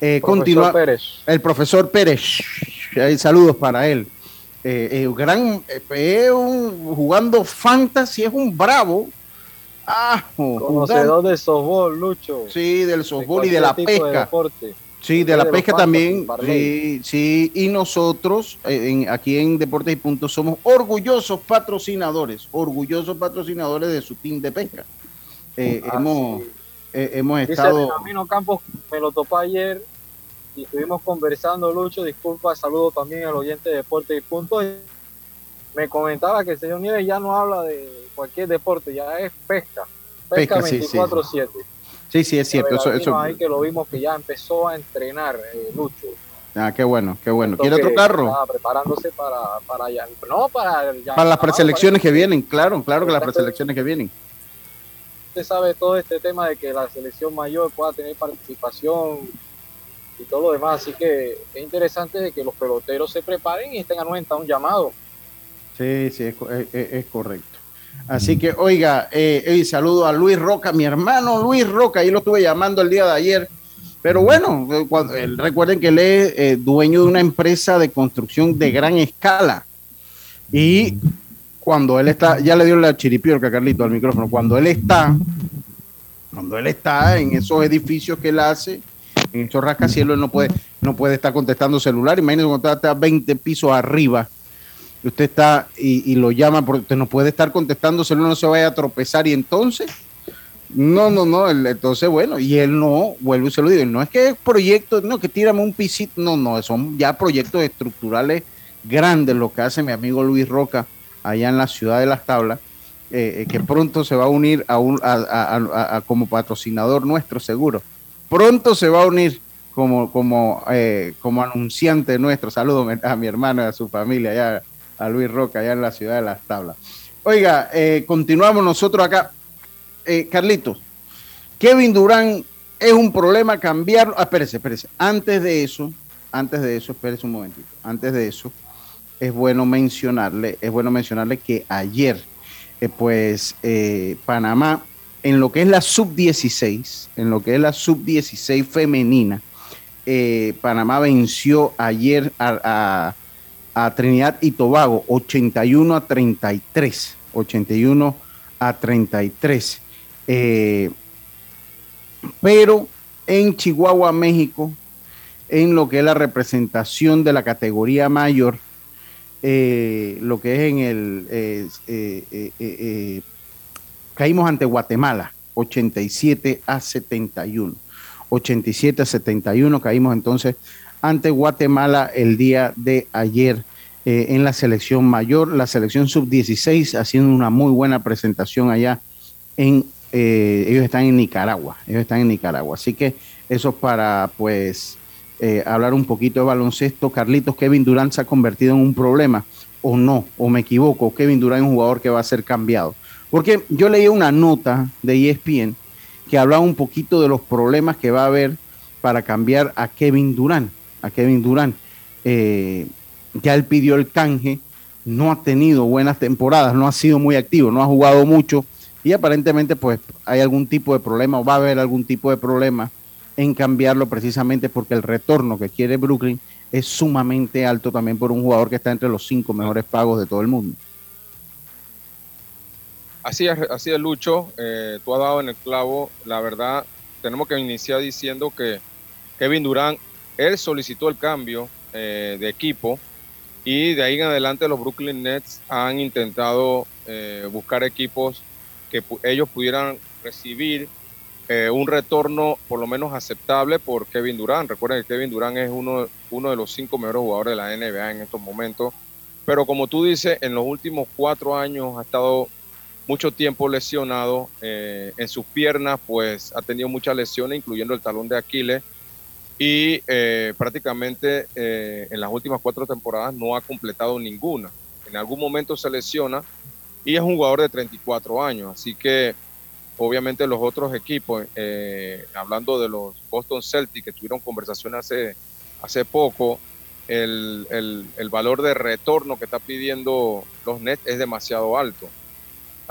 Eh, continúa el profesor Pérez. saludos para él eh, eh, gran, eh, jugando fantasy, es un bravo. Ah, Conocedor del softball, Lucho. Sí, del softball y de la pesca. sí, de la pesca también. Sí, sí, y nosotros en, aquí en Deportes y Puntos somos orgullosos patrocinadores, orgullosos patrocinadores de su team de pesca. Ah, hemos, hemos estado. Camino Campos me lo topó ayer y estuvimos conversando, Lucho, disculpa, saludo también al oyente de Deporte y Punto. Me comentaba que el señor Nieves ya no habla de cualquier deporte, ya es pesca. Pesca, 24-7. Sí, sí. es cierto. Eso, eso... Ahí que lo vimos que ya empezó a entrenar, eh, Lucho. Ah, qué bueno, qué bueno. ¿Quiere otro carro? preparándose para, para ya, no para para las preselecciones que vienen, claro, claro que las preselecciones que vienen. Usted sabe todo este tema de que la selección mayor pueda tener participación y todo lo demás. Así que es interesante de que los peloteros se preparen y estén anuentes a un llamado. Sí, sí, es, correcto. Así que, oiga, eh, saludo a Luis Roca, mi hermano Luis Roca, ahí lo estuve llamando el día de ayer. Pero bueno, eh, recuerden que él es eh, dueño de una empresa de construcción de gran escala. Y cuando él está, ya le dio la chiripiorca, Carlito, al micrófono, cuando él está, cuando él está en esos edificios que él hace, en esos rascacielos no puede, no puede estar contestando celular. Imagínese cuando está a 20 pisos arriba, usted está y, lo llama, porque usted no puede estar contestando celular, no se vaya a tropezar y entonces... No, no, no, entonces bueno, y él no, vuelvo y se lo digo, no es que es proyecto, no, que tírame un pisito, no, no, son ya proyectos estructurales grandes lo que hace mi amigo Luis Roca allá en la ciudad de Las Tablas, eh, eh, que pronto se va a unir a un, a, como patrocinador nuestro seguro pronto se va a unir como, como, eh, como anunciante nuestro. Saludos a mi hermano y a su familia, allá, a Luis Roca, allá en la ciudad de Las Tablas. Oiga, eh, continuamos nosotros acá. Eh, Carlitos, Kevin Durán es un problema cambiar. Ah, espérese, espérese. Antes de eso, antes de eso, espérese un momentito. Antes de eso, es bueno mencionarle, es bueno mencionarle que ayer, pues, Panamá en lo que es la sub-16, en lo que es la sub-16 femenina, eh, Panamá venció ayer a, Trinidad y Tobago 81 a 33. 81 a 33. Eh, pero en Chihuahua, México, en lo que es la representación de la categoría mayor, eh, lo que es en el caímos ante Guatemala, 87 a 71. 87 a 71 caímos entonces ante Guatemala el día de ayer eh, en la selección mayor, la selección sub-16 haciendo una muy buena presentación allá en, eh, ellos están en Nicaragua, ellos están en Nicaragua. Así que eso es para pues eh, hablar un poquito de baloncesto. Carlitos, Kevin Durant se ha convertido en un problema o no, o me equivoco, Kevin Durant es un jugador que va a ser cambiado. Porque yo leí una nota de ESPN que hablaba un poquito de los problemas que va a haber para cambiar a Kevin Durant. A Kevin Durant. Eh, ya él pidió el canje no ha tenido buenas temporadas, no ha sido muy activo, no ha jugado mucho y aparentemente pues hay algún tipo de problema o va a haber algún tipo de problema en cambiarlo precisamente porque el retorno que quiere Brooklyn es sumamente alto también por un jugador que está entre los cinco mejores pagos de todo el mundo. Así es, así es Lucho, eh, tú has dado en el clavo, la verdad, tenemos que iniciar diciendo que Kevin Durant, él solicitó el cambio eh, de equipo y de ahí en adelante los Brooklyn Nets han intentado eh, buscar equipos que ellos pudieran recibir un retorno por lo menos aceptable por Kevin Durant. Recuerden que Kevin Durant es uno, uno de los cinco mejores jugadores de la NBA en estos momentos. Pero como tú dices, en los últimos cuatro años ha estado mucho tiempo lesionado eh, en sus piernas, pues ha tenido muchas lesiones, incluyendo el talón de Aquiles y eh, prácticamente eh, en las últimas cuatro temporadas no ha completado ninguna. En algún momento se lesiona y es un jugador de 34 años, así que obviamente los otros equipos, hablando de los Boston Celtics que tuvieron conversación hace, hace poco, el, el, valor de retorno que está pidiendo los Nets es demasiado alto.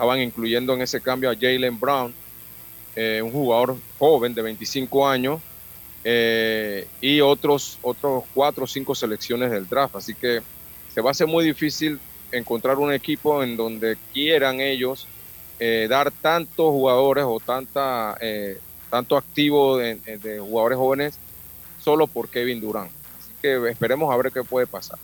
Estaban incluyendo en ese cambio a Jalen Brown, un jugador joven de 25 años, eh, y otros, otros cuatro o cinco selecciones del draft. Así que se va a hacer muy difícil encontrar un equipo en donde quieran ellos eh, dar tantos jugadores o tanta, eh, tanto activo de, jugadores jóvenes solo por Kevin Durant. Así que esperemos a ver qué puede pasar.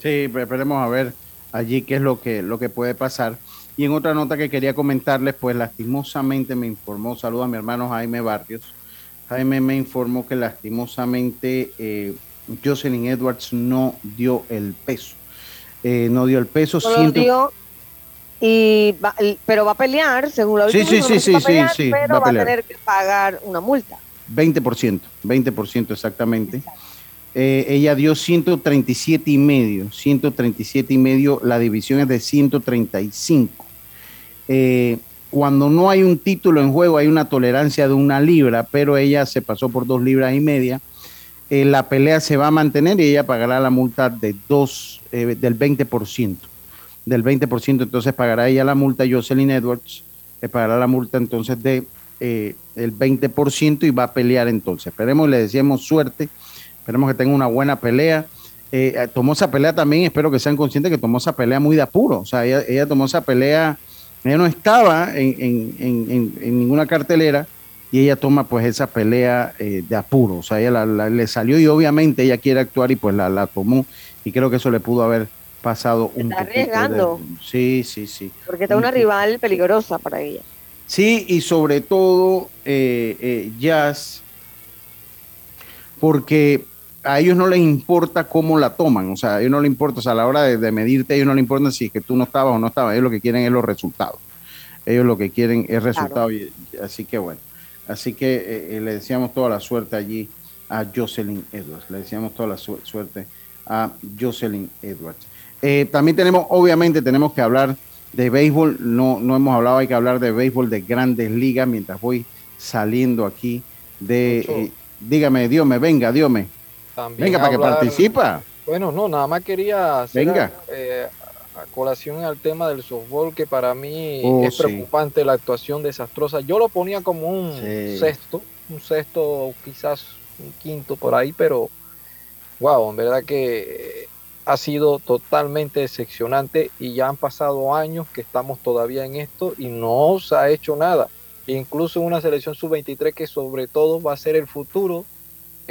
Sí, esperemos a ver allí qué es lo que, lo que puede pasar. Y en otra nota que quería comentarles, pues lastimosamente me informó, saludo a mi hermano Jaime Barrios, Jaime me informó que lastimosamente eh, Jocelyn Edwards no dio el peso. Eh, no dio el peso. siento... y pero va a pelear, según lo sí, sí, sí, sí, sí, pero va a, tener que pagar una multa. 20%, 20% exactamente. Eh, ella dio 137 y medio, 137 y medio, la división es de 135. Eh, cuando no hay un título en juego hay una tolerancia de una libra, pero ella se pasó por dos libras y media. Eh, la pelea se va a mantener y ella pagará la multa de dos, eh, del 20%. Del 20%, entonces pagará ella la multa, Jocelyn Edwards pagará la multa entonces de eh, el 20% y va a pelear entonces. Esperemos, le decíamos suerte, esperemos que tenga una buena pelea. tomó esa pelea también, espero que sean conscientes que tomó esa pelea muy de apuro, o sea, ella, ella tomó esa pelea ella no estaba en, ninguna cartelera y ella toma pues esa pelea eh, de apuro, o sea, ella le salió y obviamente ella quiere actuar y pues la, tomó y creo que eso le pudo haber pasado un está arriesgando. Sí, sí, sí. Porque está una rival peligrosa para ella. Sí, y sobre todo eh, eh, Jazz, porque a ellos no les importa cómo la toman, o sea, a ellos no les importa, o sea, a la hora de, medirte, a ellos no les importa si es que tú no estabas o no estabas, ellos lo que quieren es los resultados. Ellos lo que quieren es resultados, así que bueno, así que eh, eh, le deseamos toda la suerte allí a Jocelyn Edwards, le deseamos toda la suerte a Jocelyn Edwards. Eh, también tenemos, obviamente, tenemos que hablar de béisbol, no, no hemos hablado, hay que hablar de béisbol de grandes ligas mientras voy saliendo aquí de, dígame, Dios me, venga, Dios me. Venga, para que participa. Bueno, no, nada más quería hacer Venga. Eh, a colación al tema del softball, que para mí oh, es preocupante la actuación desastrosa. Yo lo ponía como un sexto, un sexto, quizás un quinto por ahí, pero wow, en verdad que ha sido totalmente decepcionante y ya han pasado años que estamos todavía en esto y no se ha hecho nada. Incluso una selección sub-23 que sobre todo va a ser el futuro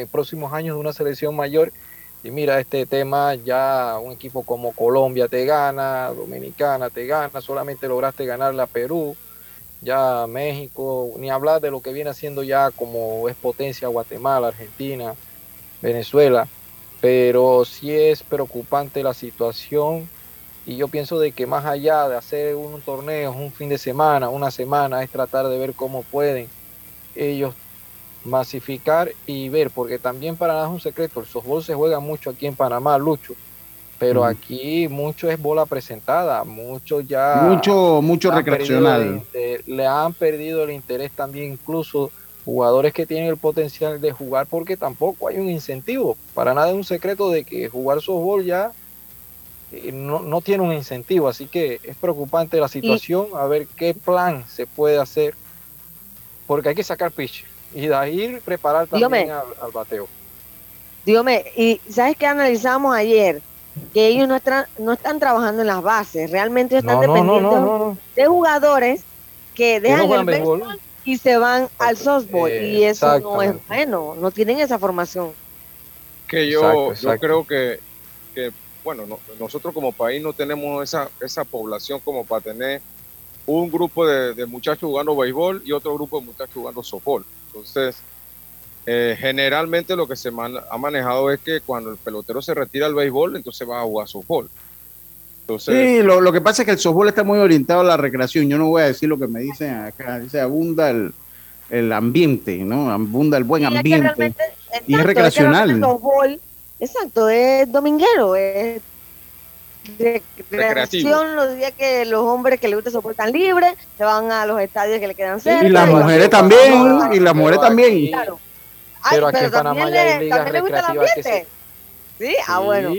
en próximos años de una selección mayor. Y mira, este tema ya un equipo como Colombia te gana, Dominicana te gana, solamente lograste ganarle a Perú, ya México, ni hablar de lo que viene haciendo ya como es potencia Guatemala, Argentina, Venezuela. Pero sí es preocupante la situación y yo pienso de que más allá de hacer un torneo, un fin de semana, una semana, es tratar de ver cómo pueden ellos masificar y ver, porque también para nada es un secreto, el softball se juega mucho aquí en Panamá, Lucho, pero aquí mucho es bola presentada, mucho ya... Mucho, mucho recreacional. Le han perdido el interés también incluso jugadores que tienen el potencial de jugar porque tampoco hay un incentivo. Para nada es un secreto de que jugar softball ya eh, no, no, tiene un incentivo, así que es preocupante la situación, a ver qué plan se puede hacer, porque hay que sacar pitch y de ahí preparar también al, bateo. Dígame, y ¿sabes qué analizamos ayer? Que ellos no están, no están trabajando en las bases, realmente están dependiendo de jugadores que dejan el béisbol y se van al softball, y eso no es bueno, no tienen esa formación. Que yo, yo creo que, que bueno, nosotros como país no tenemos esa, esa población como para tener un grupo de, muchachos jugando béisbol y otro grupo de muchachos jugando softball. Entonces, eh, generalmente lo que se ha manejado es que cuando el pelotero se retira del béisbol, entonces va a jugar softball. Entonces, sí, lo, que pasa es que el softball está muy orientado a la recreación. Yo no voy a decir lo que me dicen acá. Dice, abunda el, ambiente, ¿no? Abunda el buen ambiente. y es recreacional. exacto, es dominguero, es recreación los días que los hombres que les gusta soportan libre se van a los estadios que le quedan cerca. Y las mujeres también, y las mujeres también. Claro. pero aquí en Panamá ya hay ligas recreativas que se... Sí, ah, bueno.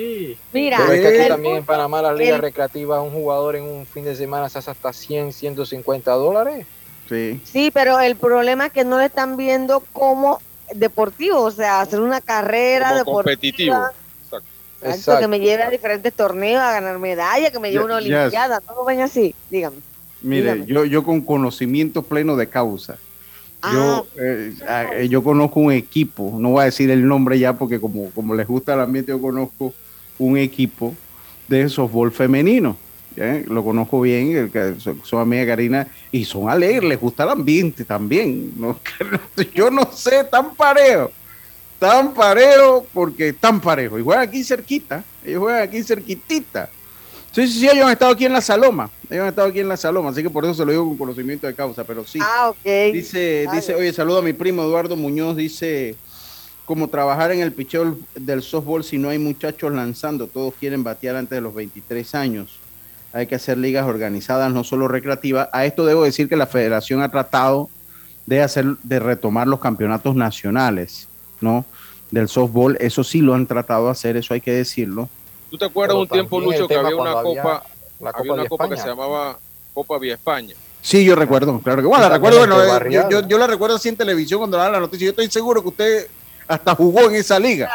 Mira, pero es que aquí también en Panamá las ligas recreativas, un jugador en un fin de semana se hace hasta 100, 150 dólares. Sí. Sí, pero el problema es que no le están viendo como deportivo, o sea, hacer una carrera deportiva. competitivo Exacto. que me lleve a diferentes torneos a ganar medallas, que me lleve una olimpiada, todo ven así, dígame. Mire, Yo, yo con conocimiento pleno de causa, yo, ah. eh, ah, yo conozco un equipo, no voy a decir el nombre ya porque como, como les gusta el ambiente, yo conozco un equipo de softball femenino. Lo conozco bien, el, son, son amiga Karina, y son alegres, les gusta el ambiente también. yo no sé, tan parejo tan parejo porque tan parejo. Y juegan aquí cerquita, ellos juegan aquí cerquitita. Sí, sí, sí, ellos han estado aquí en la Saloma. Ellos han estado aquí en la Saloma, así que por eso se lo digo con conocimiento de causa, pero sí. Ah, ok. Dice, dice, oye, saludo a mi primo Eduardo Muñoz, dice, como trabajar en el picheo del softball si no hay muchachos lanzando, todos quieren batear antes de los 23 años. Hay que hacer ligas organizadas, no solo recreativas. A esto debo decir que la federación ha tratado de hacer, de retomar los campeonatos nacionales ¿no? Del softball, eso sí lo han tratado de hacer, eso hay que decirlo. ¿Tú te acuerdas un tiempo, Lucho, que había una copa, había una copa que se llamaba Copa Vía España? Sí, yo recuerdo, claro que bueno, la recuerdo, bueno, eh, yo, yo, la recuerdo así en televisión cuando daban la noticia. Yo estoy seguro que usted hasta jugó en esa liga.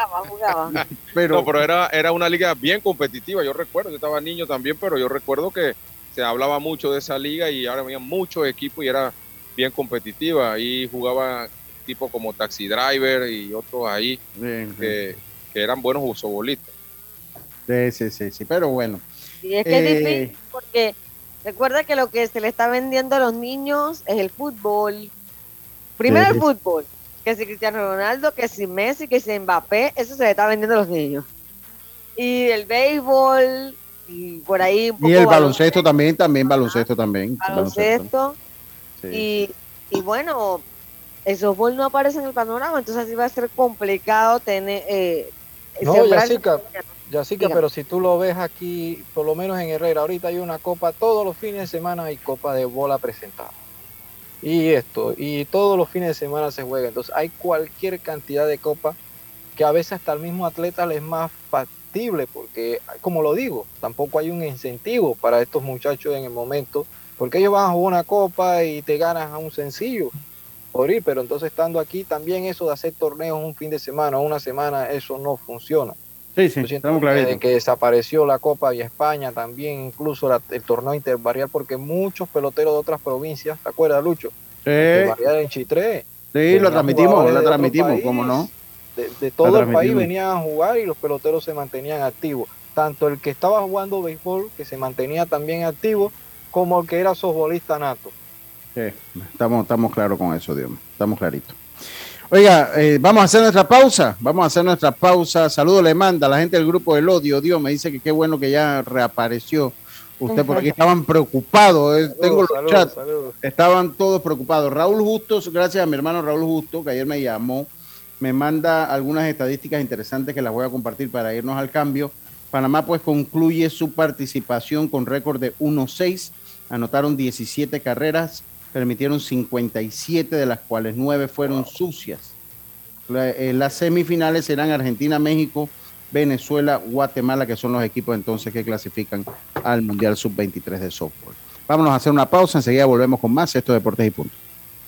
pero, no, pero era, era una liga bien competitiva. Yo recuerdo, yo estaba niño también, pero yo recuerdo que se hablaba mucho de esa liga y ahora había muchos equipos y era bien competitiva. Ahí jugaba tipo como Taxi Driver y otros ahí que, eran buenos usobolitos. Sí, sí, sí, sí, pero bueno. Y es que es eh, difícil porque recuerda que lo que se le está vendiendo a los niños es el fútbol. Primero el fútbol, que si Cristiano Ronaldo, que si Messi, que si Mbappé, eso se le está vendiendo a los niños. Y el béisbol, y por ahí Y el baloncesto también, también baloncesto también. Baloncesto. Y, y bueno, el softball no aparece en el panorama, entonces así va a ser complicado tener... Eh, no, Yacica, Yacica pero si tú lo ves aquí, por lo menos en Herrera, ahorita hay una copa, todos los fines de semana hay copa de bola presentada. Y esto, y todos los fines de semana se juega, entonces hay cualquier cantidad de copa que a veces hasta el mismo atleta le es más factible, porque como lo digo, tampoco hay un incentivo para estos muchachos en el momento, porque ellos van a jugar una copa y te ganas a un sencillo pero entonces estando aquí también eso de hacer torneos un fin de semana o una semana, eso no funciona. Sí, sí, estamos De que desapareció la Copa de España también, incluso el torneo interbarrial, porque muchos peloteros de otras provincias, ¿te acuerdas, Lucho? Sí. en Chitré. Sí, lo transmitimos, lo transmitimos, ¿cómo no? De, todo el país venían a jugar y los peloteros se mantenían activos. Tanto el que estaba jugando béisbol, que se mantenía también activo, como el que era softbolista nato estamos, estamos claros con eso, Dios Estamos claritos. Oiga, eh, vamos a hacer nuestra pausa. Vamos a hacer nuestra pausa. Saludo le manda a la gente del grupo del odio. Dios me dice que qué bueno que ya reapareció usted por aquí. Estaban preocupados. Eh, tengo los chats. Estaban todos preocupados. Raúl Justo, gracias a mi hermano Raúl Justo, que ayer me llamó, me manda algunas estadísticas interesantes que las voy a compartir para irnos al cambio. Panamá pues concluye su participación con récord de 1-6. Anotaron 17 carreras, permitieron 57, de las cuales 9 fueron sucias. Eh, las semifinales serán Argentina-México Venezuela, Guatemala, que son los equipos entonces que clasifican al Mundial Sub-23 de softball. Vámonos a hacer una pausa, enseguida volvemos con más Esto Deportes y Punto.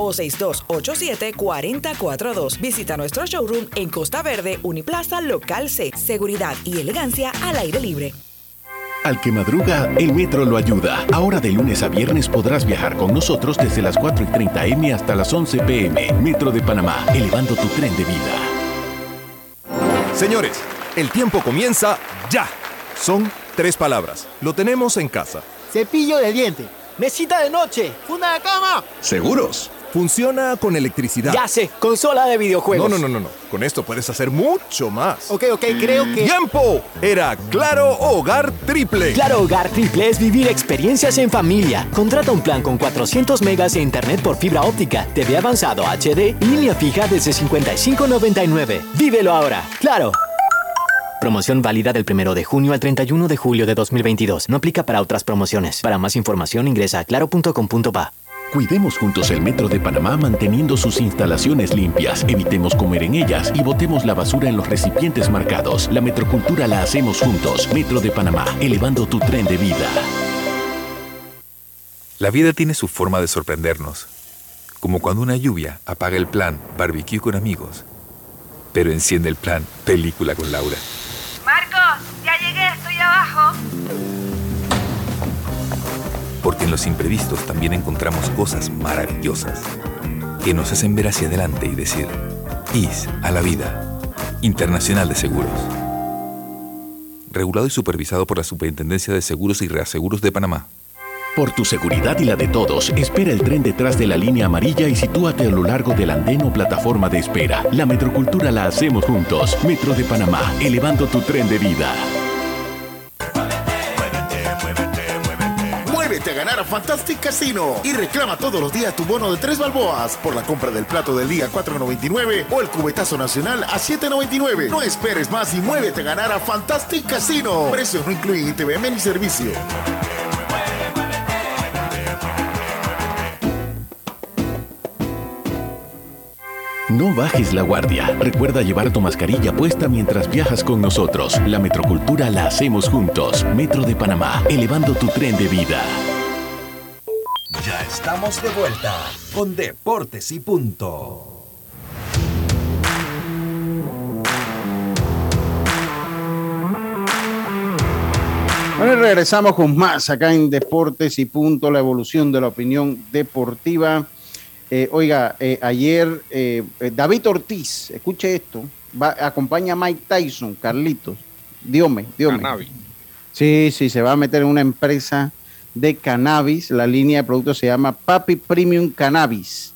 o 6287-4042. Visita nuestro showroom en Costa Verde, Uniplaza, Local C. Seguridad y elegancia al aire libre. Al que madruga, el metro lo ayuda. Ahora de lunes a viernes podrás viajar con nosotros desde las 4 y 30 M hasta las 11 PM. Metro de Panamá, elevando tu tren de vida. Señores, el tiempo comienza ya. Son tres palabras. Lo tenemos en casa. Cepillo de diente, mesita de noche, funda de cama. ¿Seguros? Funciona con electricidad. Ya sé, consola de videojuegos. No, no, no, no, no. Con esto puedes hacer mucho más. Ok, ok, creo que. ¡Tiempo! Era Claro Hogar Triple. Claro Hogar Triple es vivir experiencias en familia. Contrata un plan con 400 megas de internet por fibra óptica, TV avanzado HD y línea fija desde 55.99. Vívelo ahora. Claro. Promoción válida del 1 de junio al 31 de julio de 2022. No aplica para otras promociones. Para más información ingresa a claro.com.pa. Cuidemos juntos el Metro de Panamá manteniendo sus instalaciones limpias, evitemos comer en ellas y botemos la basura en los recipientes marcados. La metrocultura la hacemos juntos. Metro de Panamá, elevando tu tren de vida. La vida tiene su forma de sorprendernos, como cuando una lluvia apaga el plan barbecue con amigos, pero enciende el plan película con Laura. Porque en los imprevistos también encontramos cosas maravillosas que nos hacen ver hacia adelante y decir, IS a la vida, Internacional de Seguros. Regulado y supervisado por la Superintendencia de Seguros y Reaseguros de Panamá. Por tu seguridad y la de todos, espera el tren detrás de la línea amarilla y sitúate a lo largo del andén o plataforma de espera. La metrocultura la hacemos juntos. Metro de Panamá, elevando tu tren de vida. A ganar a Fantastic Casino y reclama todos los días tu bono de tres balboas por la compra del plato del día 4.99 o el cubetazo nacional a 7.99. No esperes más y muévete a ganar a Fantastic Casino. Precios no incluyen ITVM ni servicio. No bajes la guardia. Recuerda llevar tu mascarilla puesta mientras viajas con nosotros. La metrocultura la hacemos juntos. Metro de Panamá, elevando tu tren de vida. Ya estamos de vuelta con Deportes y Punto. Bueno, y regresamos con más acá en Deportes y Punto, la evolución de la opinión deportiva. Eh, oiga, eh, ayer eh, David Ortiz, escuche esto, va, acompaña a Mike Tyson, Carlitos. Diome, Diome. Sí, sí, se va a meter en una empresa de cannabis. La línea de productos se llama Papi Premium Cannabis.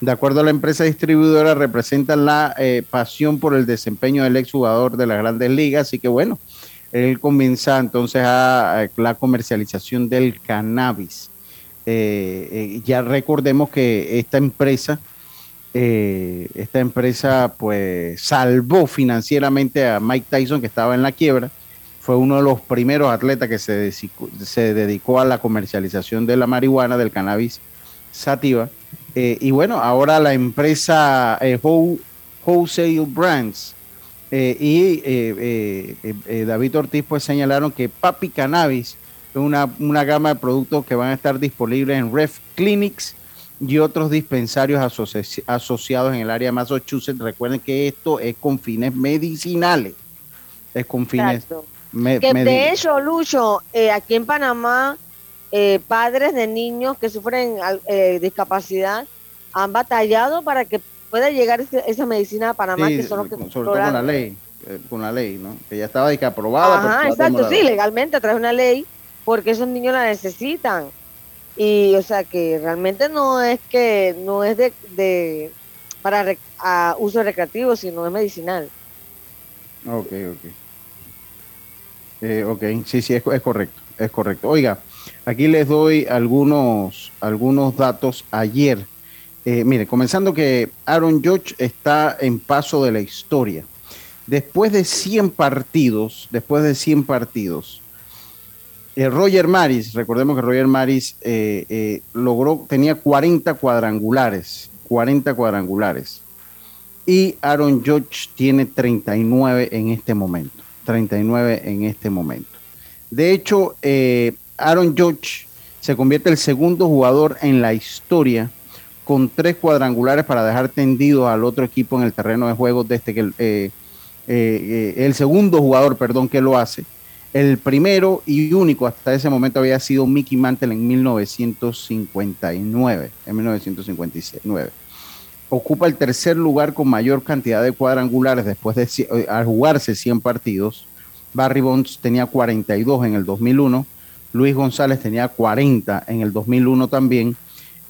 De acuerdo a la empresa distribuidora, representa la pasión por el desempeño del exjugador de las grandes ligas. Así que bueno, él comienza entonces a la comercialización del cannabis. Eh, eh, ya recordemos que esta empresa, eh, esta empresa pues salvó financieramente a Mike Tyson que estaba en la quiebra. Fue uno de los primeros atletas que se, se dedicó a la comercialización de la marihuana, del cannabis sativa. y bueno, ahora la empresa Wholesale Brands y David Ortiz pues señalaron que Papi Cannabis una, una gama de productos que van a estar disponibles en Ref Clinics y otros dispensarios asociados en el área de Massachusetts. Recuerden que esto es con fines medicinales. Es con fines. De hecho, Lucho, eh, aquí en Panamá, eh, padres de niños que sufren eh, discapacidad han batallado para que pueda llegar esa medicina a Panamá, que son los que sobre todo con la ley, con la ley, ¿no? Que ya estaba aprobada. Ajá, exacto, sí, legalmente a través de una ley porque esos niños la necesitan. Y o sea que realmente no es que no es de, de para uso recreativo, sino es medicinal. Ok, ok. Eh, ok, sí, sí, es, correcto, es correcto. Oiga, aquí les doy algunos, algunos datos ayer. Eh, mire, comenzando que Aaron Judge está en paso de la historia. Después de 100 partidos, después de 100 partidos, eh, Roger Maris, recordemos que Roger Maris logró, tenía 40 cuadrangulares, 40 cuadrangulares. Y Aaron Judge tiene 39 en este momento. 39 en este momento. De hecho, eh, Aaron Judge se convierte el segundo jugador en la historia con tres cuadrangulares para dejar tendido al otro equipo en el terreno de juego desde que eh, eh, el segundo jugador, perdón, que lo hace. El primero y único hasta ese momento había sido Mickey Mantle en 1959, en 1959 ocupa el tercer lugar con mayor cantidad de cuadrangulares después de eh, al jugarse 100 partidos. Barry Bonds tenía 42 en el 2001, Luis González tenía 40 en el 2001 también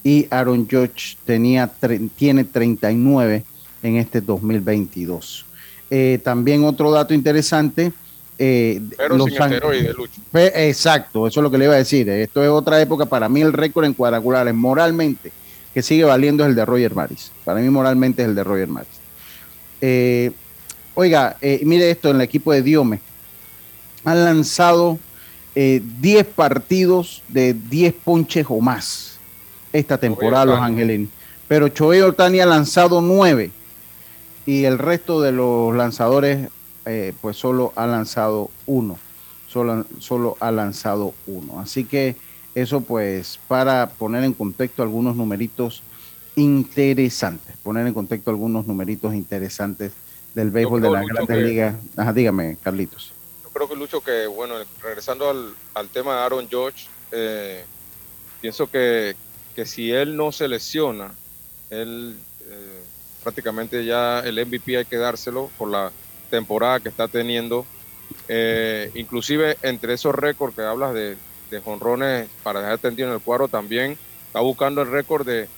y Aaron Judge tenía, tiene 39 en este 2022. Eh, también otro dato interesante. Eh, Pero sin esteroides, Lucho. Exacto, eso es lo que le iba a decir. Esto es otra época. Para mí el récord en cuadrangulares moralmente que sigue valiendo es el de Roger Maris. Para mí moralmente es el de Roger Maris. Eh, oiga, eh, mire esto en el equipo de Diome. Han lanzado 10 eh, partidos de 10 ponches o más esta temporada los angelinos. Pero Choey Otani ha lanzado 9 y el resto de los lanzadores pues solo ha lanzado uno. Solo, solo ha lanzado uno. Así que eso pues para poner en contexto algunos numeritos interesantes, poner en contexto algunos numeritos interesantes del béisbol de la Grandes Liga. Ajá, dígame, Carlitos. Yo creo que Lucho que, bueno, regresando al, tema de Aaron George, eh, pienso que, si él no se lesiona, él eh, prácticamente ya el MVP hay que dárselo por la temporada que está teniendo. Eh, inclusive entre esos récords que hablas de de jonrones para dejar tendido en el cuadro también. Está buscando el récord de,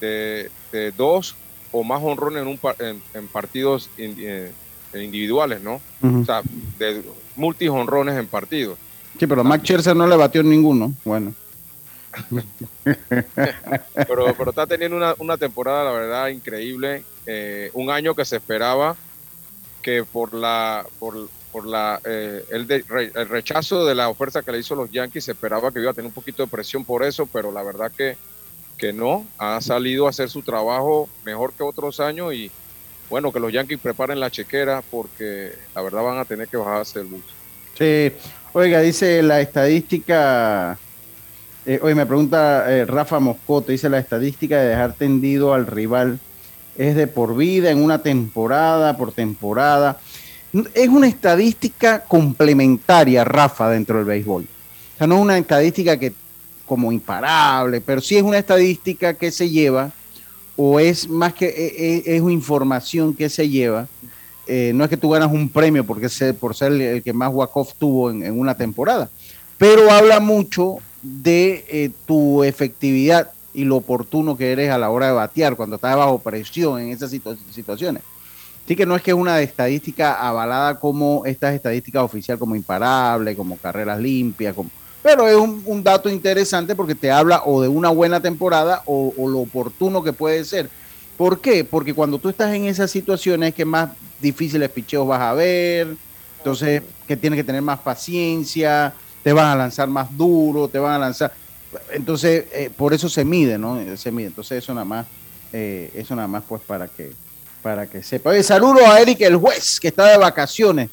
de, dos o más jonrones en, un, en, partidos eh, individuales, ¿no? O sea, de multi jonrones en partidos. Sí, pero Max Scherzer no le batió ninguno. Bueno. pero, pero está teniendo una, una temporada, la verdad, increíble. Eh, un año que se esperaba que por la por, por la, eh, el, el, rechazo de la oferta que le hizo los Yankees. Esperaba que iba a tener un poquito de presión por eso, pero la verdad que, que no. Ha salido a hacer su trabajo mejor que otros años y bueno, que los Yankees preparen la chequera porque la verdad van a tener que bajarse el bus. Sí, oiga, dice la estadística. Eh, oye, me pregunta eh, Rafa Moscote, dice la estadística de dejar tendido al rival es de por vida, en una temporada, por temporada es una estadística complementaria, Rafa, dentro del béisbol. O sea, no es una estadística que como imparable, pero sí es una estadística que se lleva, o es más que e, e, es, información que se lleva. Eh, no es que tú ganas un premio porque por ser el, que más walk tuvo en, una temporada, pero habla mucho de eh, tu efectividad y lo oportuno que eres a la hora de batear cuando estás bajo presión en esas situaciones. Así que no es que es una estadística avalada como estas estadísticas oficial, como imparable, como carreras limpias, como, pero es un, dato interesante porque te habla o de una buena temporada o, lo oportuno que puede ser. ¿Por qué? Porque cuando tú estás en esas situaciones que más difíciles picheos vas a ver, entonces que tienes que tener más paciencia, te van a lanzar más duro, te van a lanzar. Entonces, eh, por eso se mide, ¿no? Se mide. Entonces, eso nada más, eh, eso nada más, pues, para que para que sepa. Oye, saludo a Eric el juez, que está de vacaciones.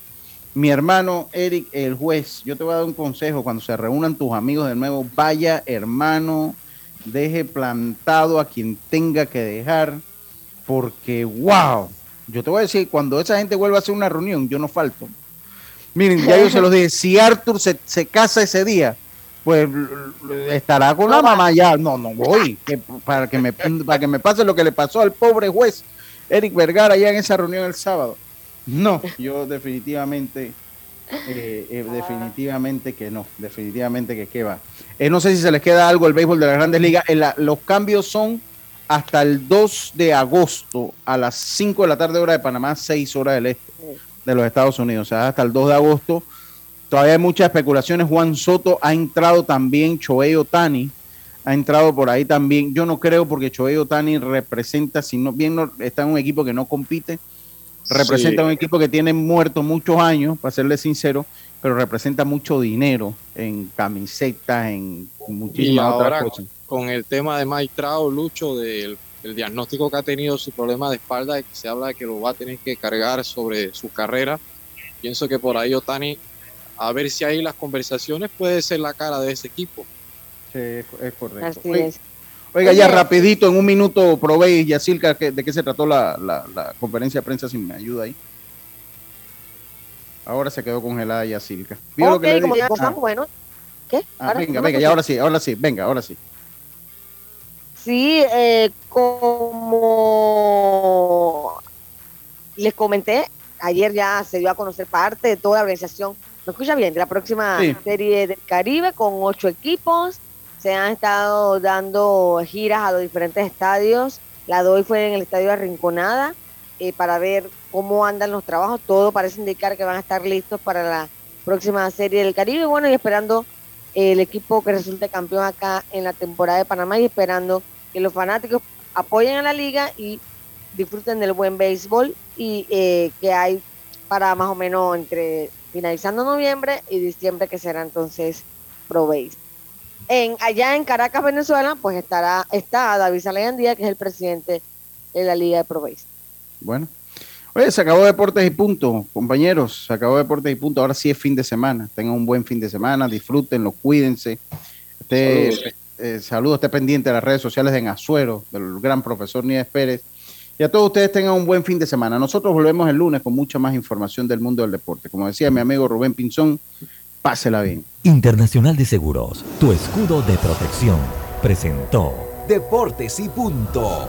Mi hermano Eric el juez, yo te voy a dar un consejo cuando se reúnan tus amigos de nuevo, vaya hermano, deje plantado a quien tenga que dejar, porque wow, yo te voy a decir, cuando esa gente vuelva a hacer una reunión, yo no falto. Miren, ya yo se los dije, si Arthur se, casa ese día, pues estará con la mamá ya. No, no voy, para, que me, para que me pase lo que le pasó al pobre juez Eric Vergara allá en esa reunión el sábado. No, yo definitivamente, eh, eh, definitivamente que no, definitivamente que qué va. Eh, no sé si se les queda algo el béisbol de las grandes ligas. los cambios son hasta el 2 de agosto a las 5 de la tarde hora de Panamá, 6 horas del este de los Estados Unidos. O sea, hasta el 2 de agosto todavía hay muchas especulaciones. Juan Soto ha entrado también, Choey Otani ha entrado por ahí también. Yo no creo porque Choey Otani representa, si no bien está en un equipo que no compite, representa un equipo que tiene muerto muchos años, para serle sincero, pero representa mucho dinero en camisetas, en muchísimas otras cosas. Con el tema de Mike Lucho, del el diagnóstico que ha tenido su problema de espalda, que se habla de que lo va a tener que cargar sobre su carrera. Pienso que por ahí Otani, a ver si ahí las conversaciones puede ser la cara de ese equipo. Sí, es, correcto. Oiga, ya rapidito, en un minuto, probéis, Yacilca, de qué se trató la, la, conferencia de prensa, si me ayuda ahí. Ahora se quedó congelada Yacilca. Ok, como ya ah. bueno. ¿Qué? Ah, venga, venga, ya ahora sí, ahora sí, venga, ahora sí. Sí, eh, como les comenté, ayer ya se dio a conocer parte de toda la organización, ¿me escucha bien? De la próxima serie del Caribe con ocho equipos. Se han estado dando giras a los diferentes estadios. La de hoy fue en el estadio de Rinconada eh, para ver cómo andan los trabajos. Todo parece indicar que van a estar listos para la próxima serie del Caribe. Bueno, y esperando el equipo que resulte campeón acá en la temporada de Panamá y esperando que los fanáticos apoyen a la liga y disfruten del buen béisbol y eh, que hay para más o menos entre finalizando noviembre y diciembre que será entonces Pro. En, allá en Caracas, Venezuela, pues estará está David Salayandía, que es el presidente de la Liga de Pro Base. Bueno, oye, se acabó Deportes y Punto, compañeros, se acabó Deportes y Punto, ahora sí es fin de semana, tengan un buen fin de semana, disfrútenlo, cuídense. Este, eh, saludos, esté pendiente de las redes sociales de Azuero, del gran profesor Nieves Pérez. Y a todos ustedes tengan un buen fin de semana. Nosotros volvemos el lunes con mucha más información del mundo del deporte. Como decía mi amigo Rubén Pinzón, pásela bien. Internacional de Seguros, tu escudo de protección, presentó Deportes y punto.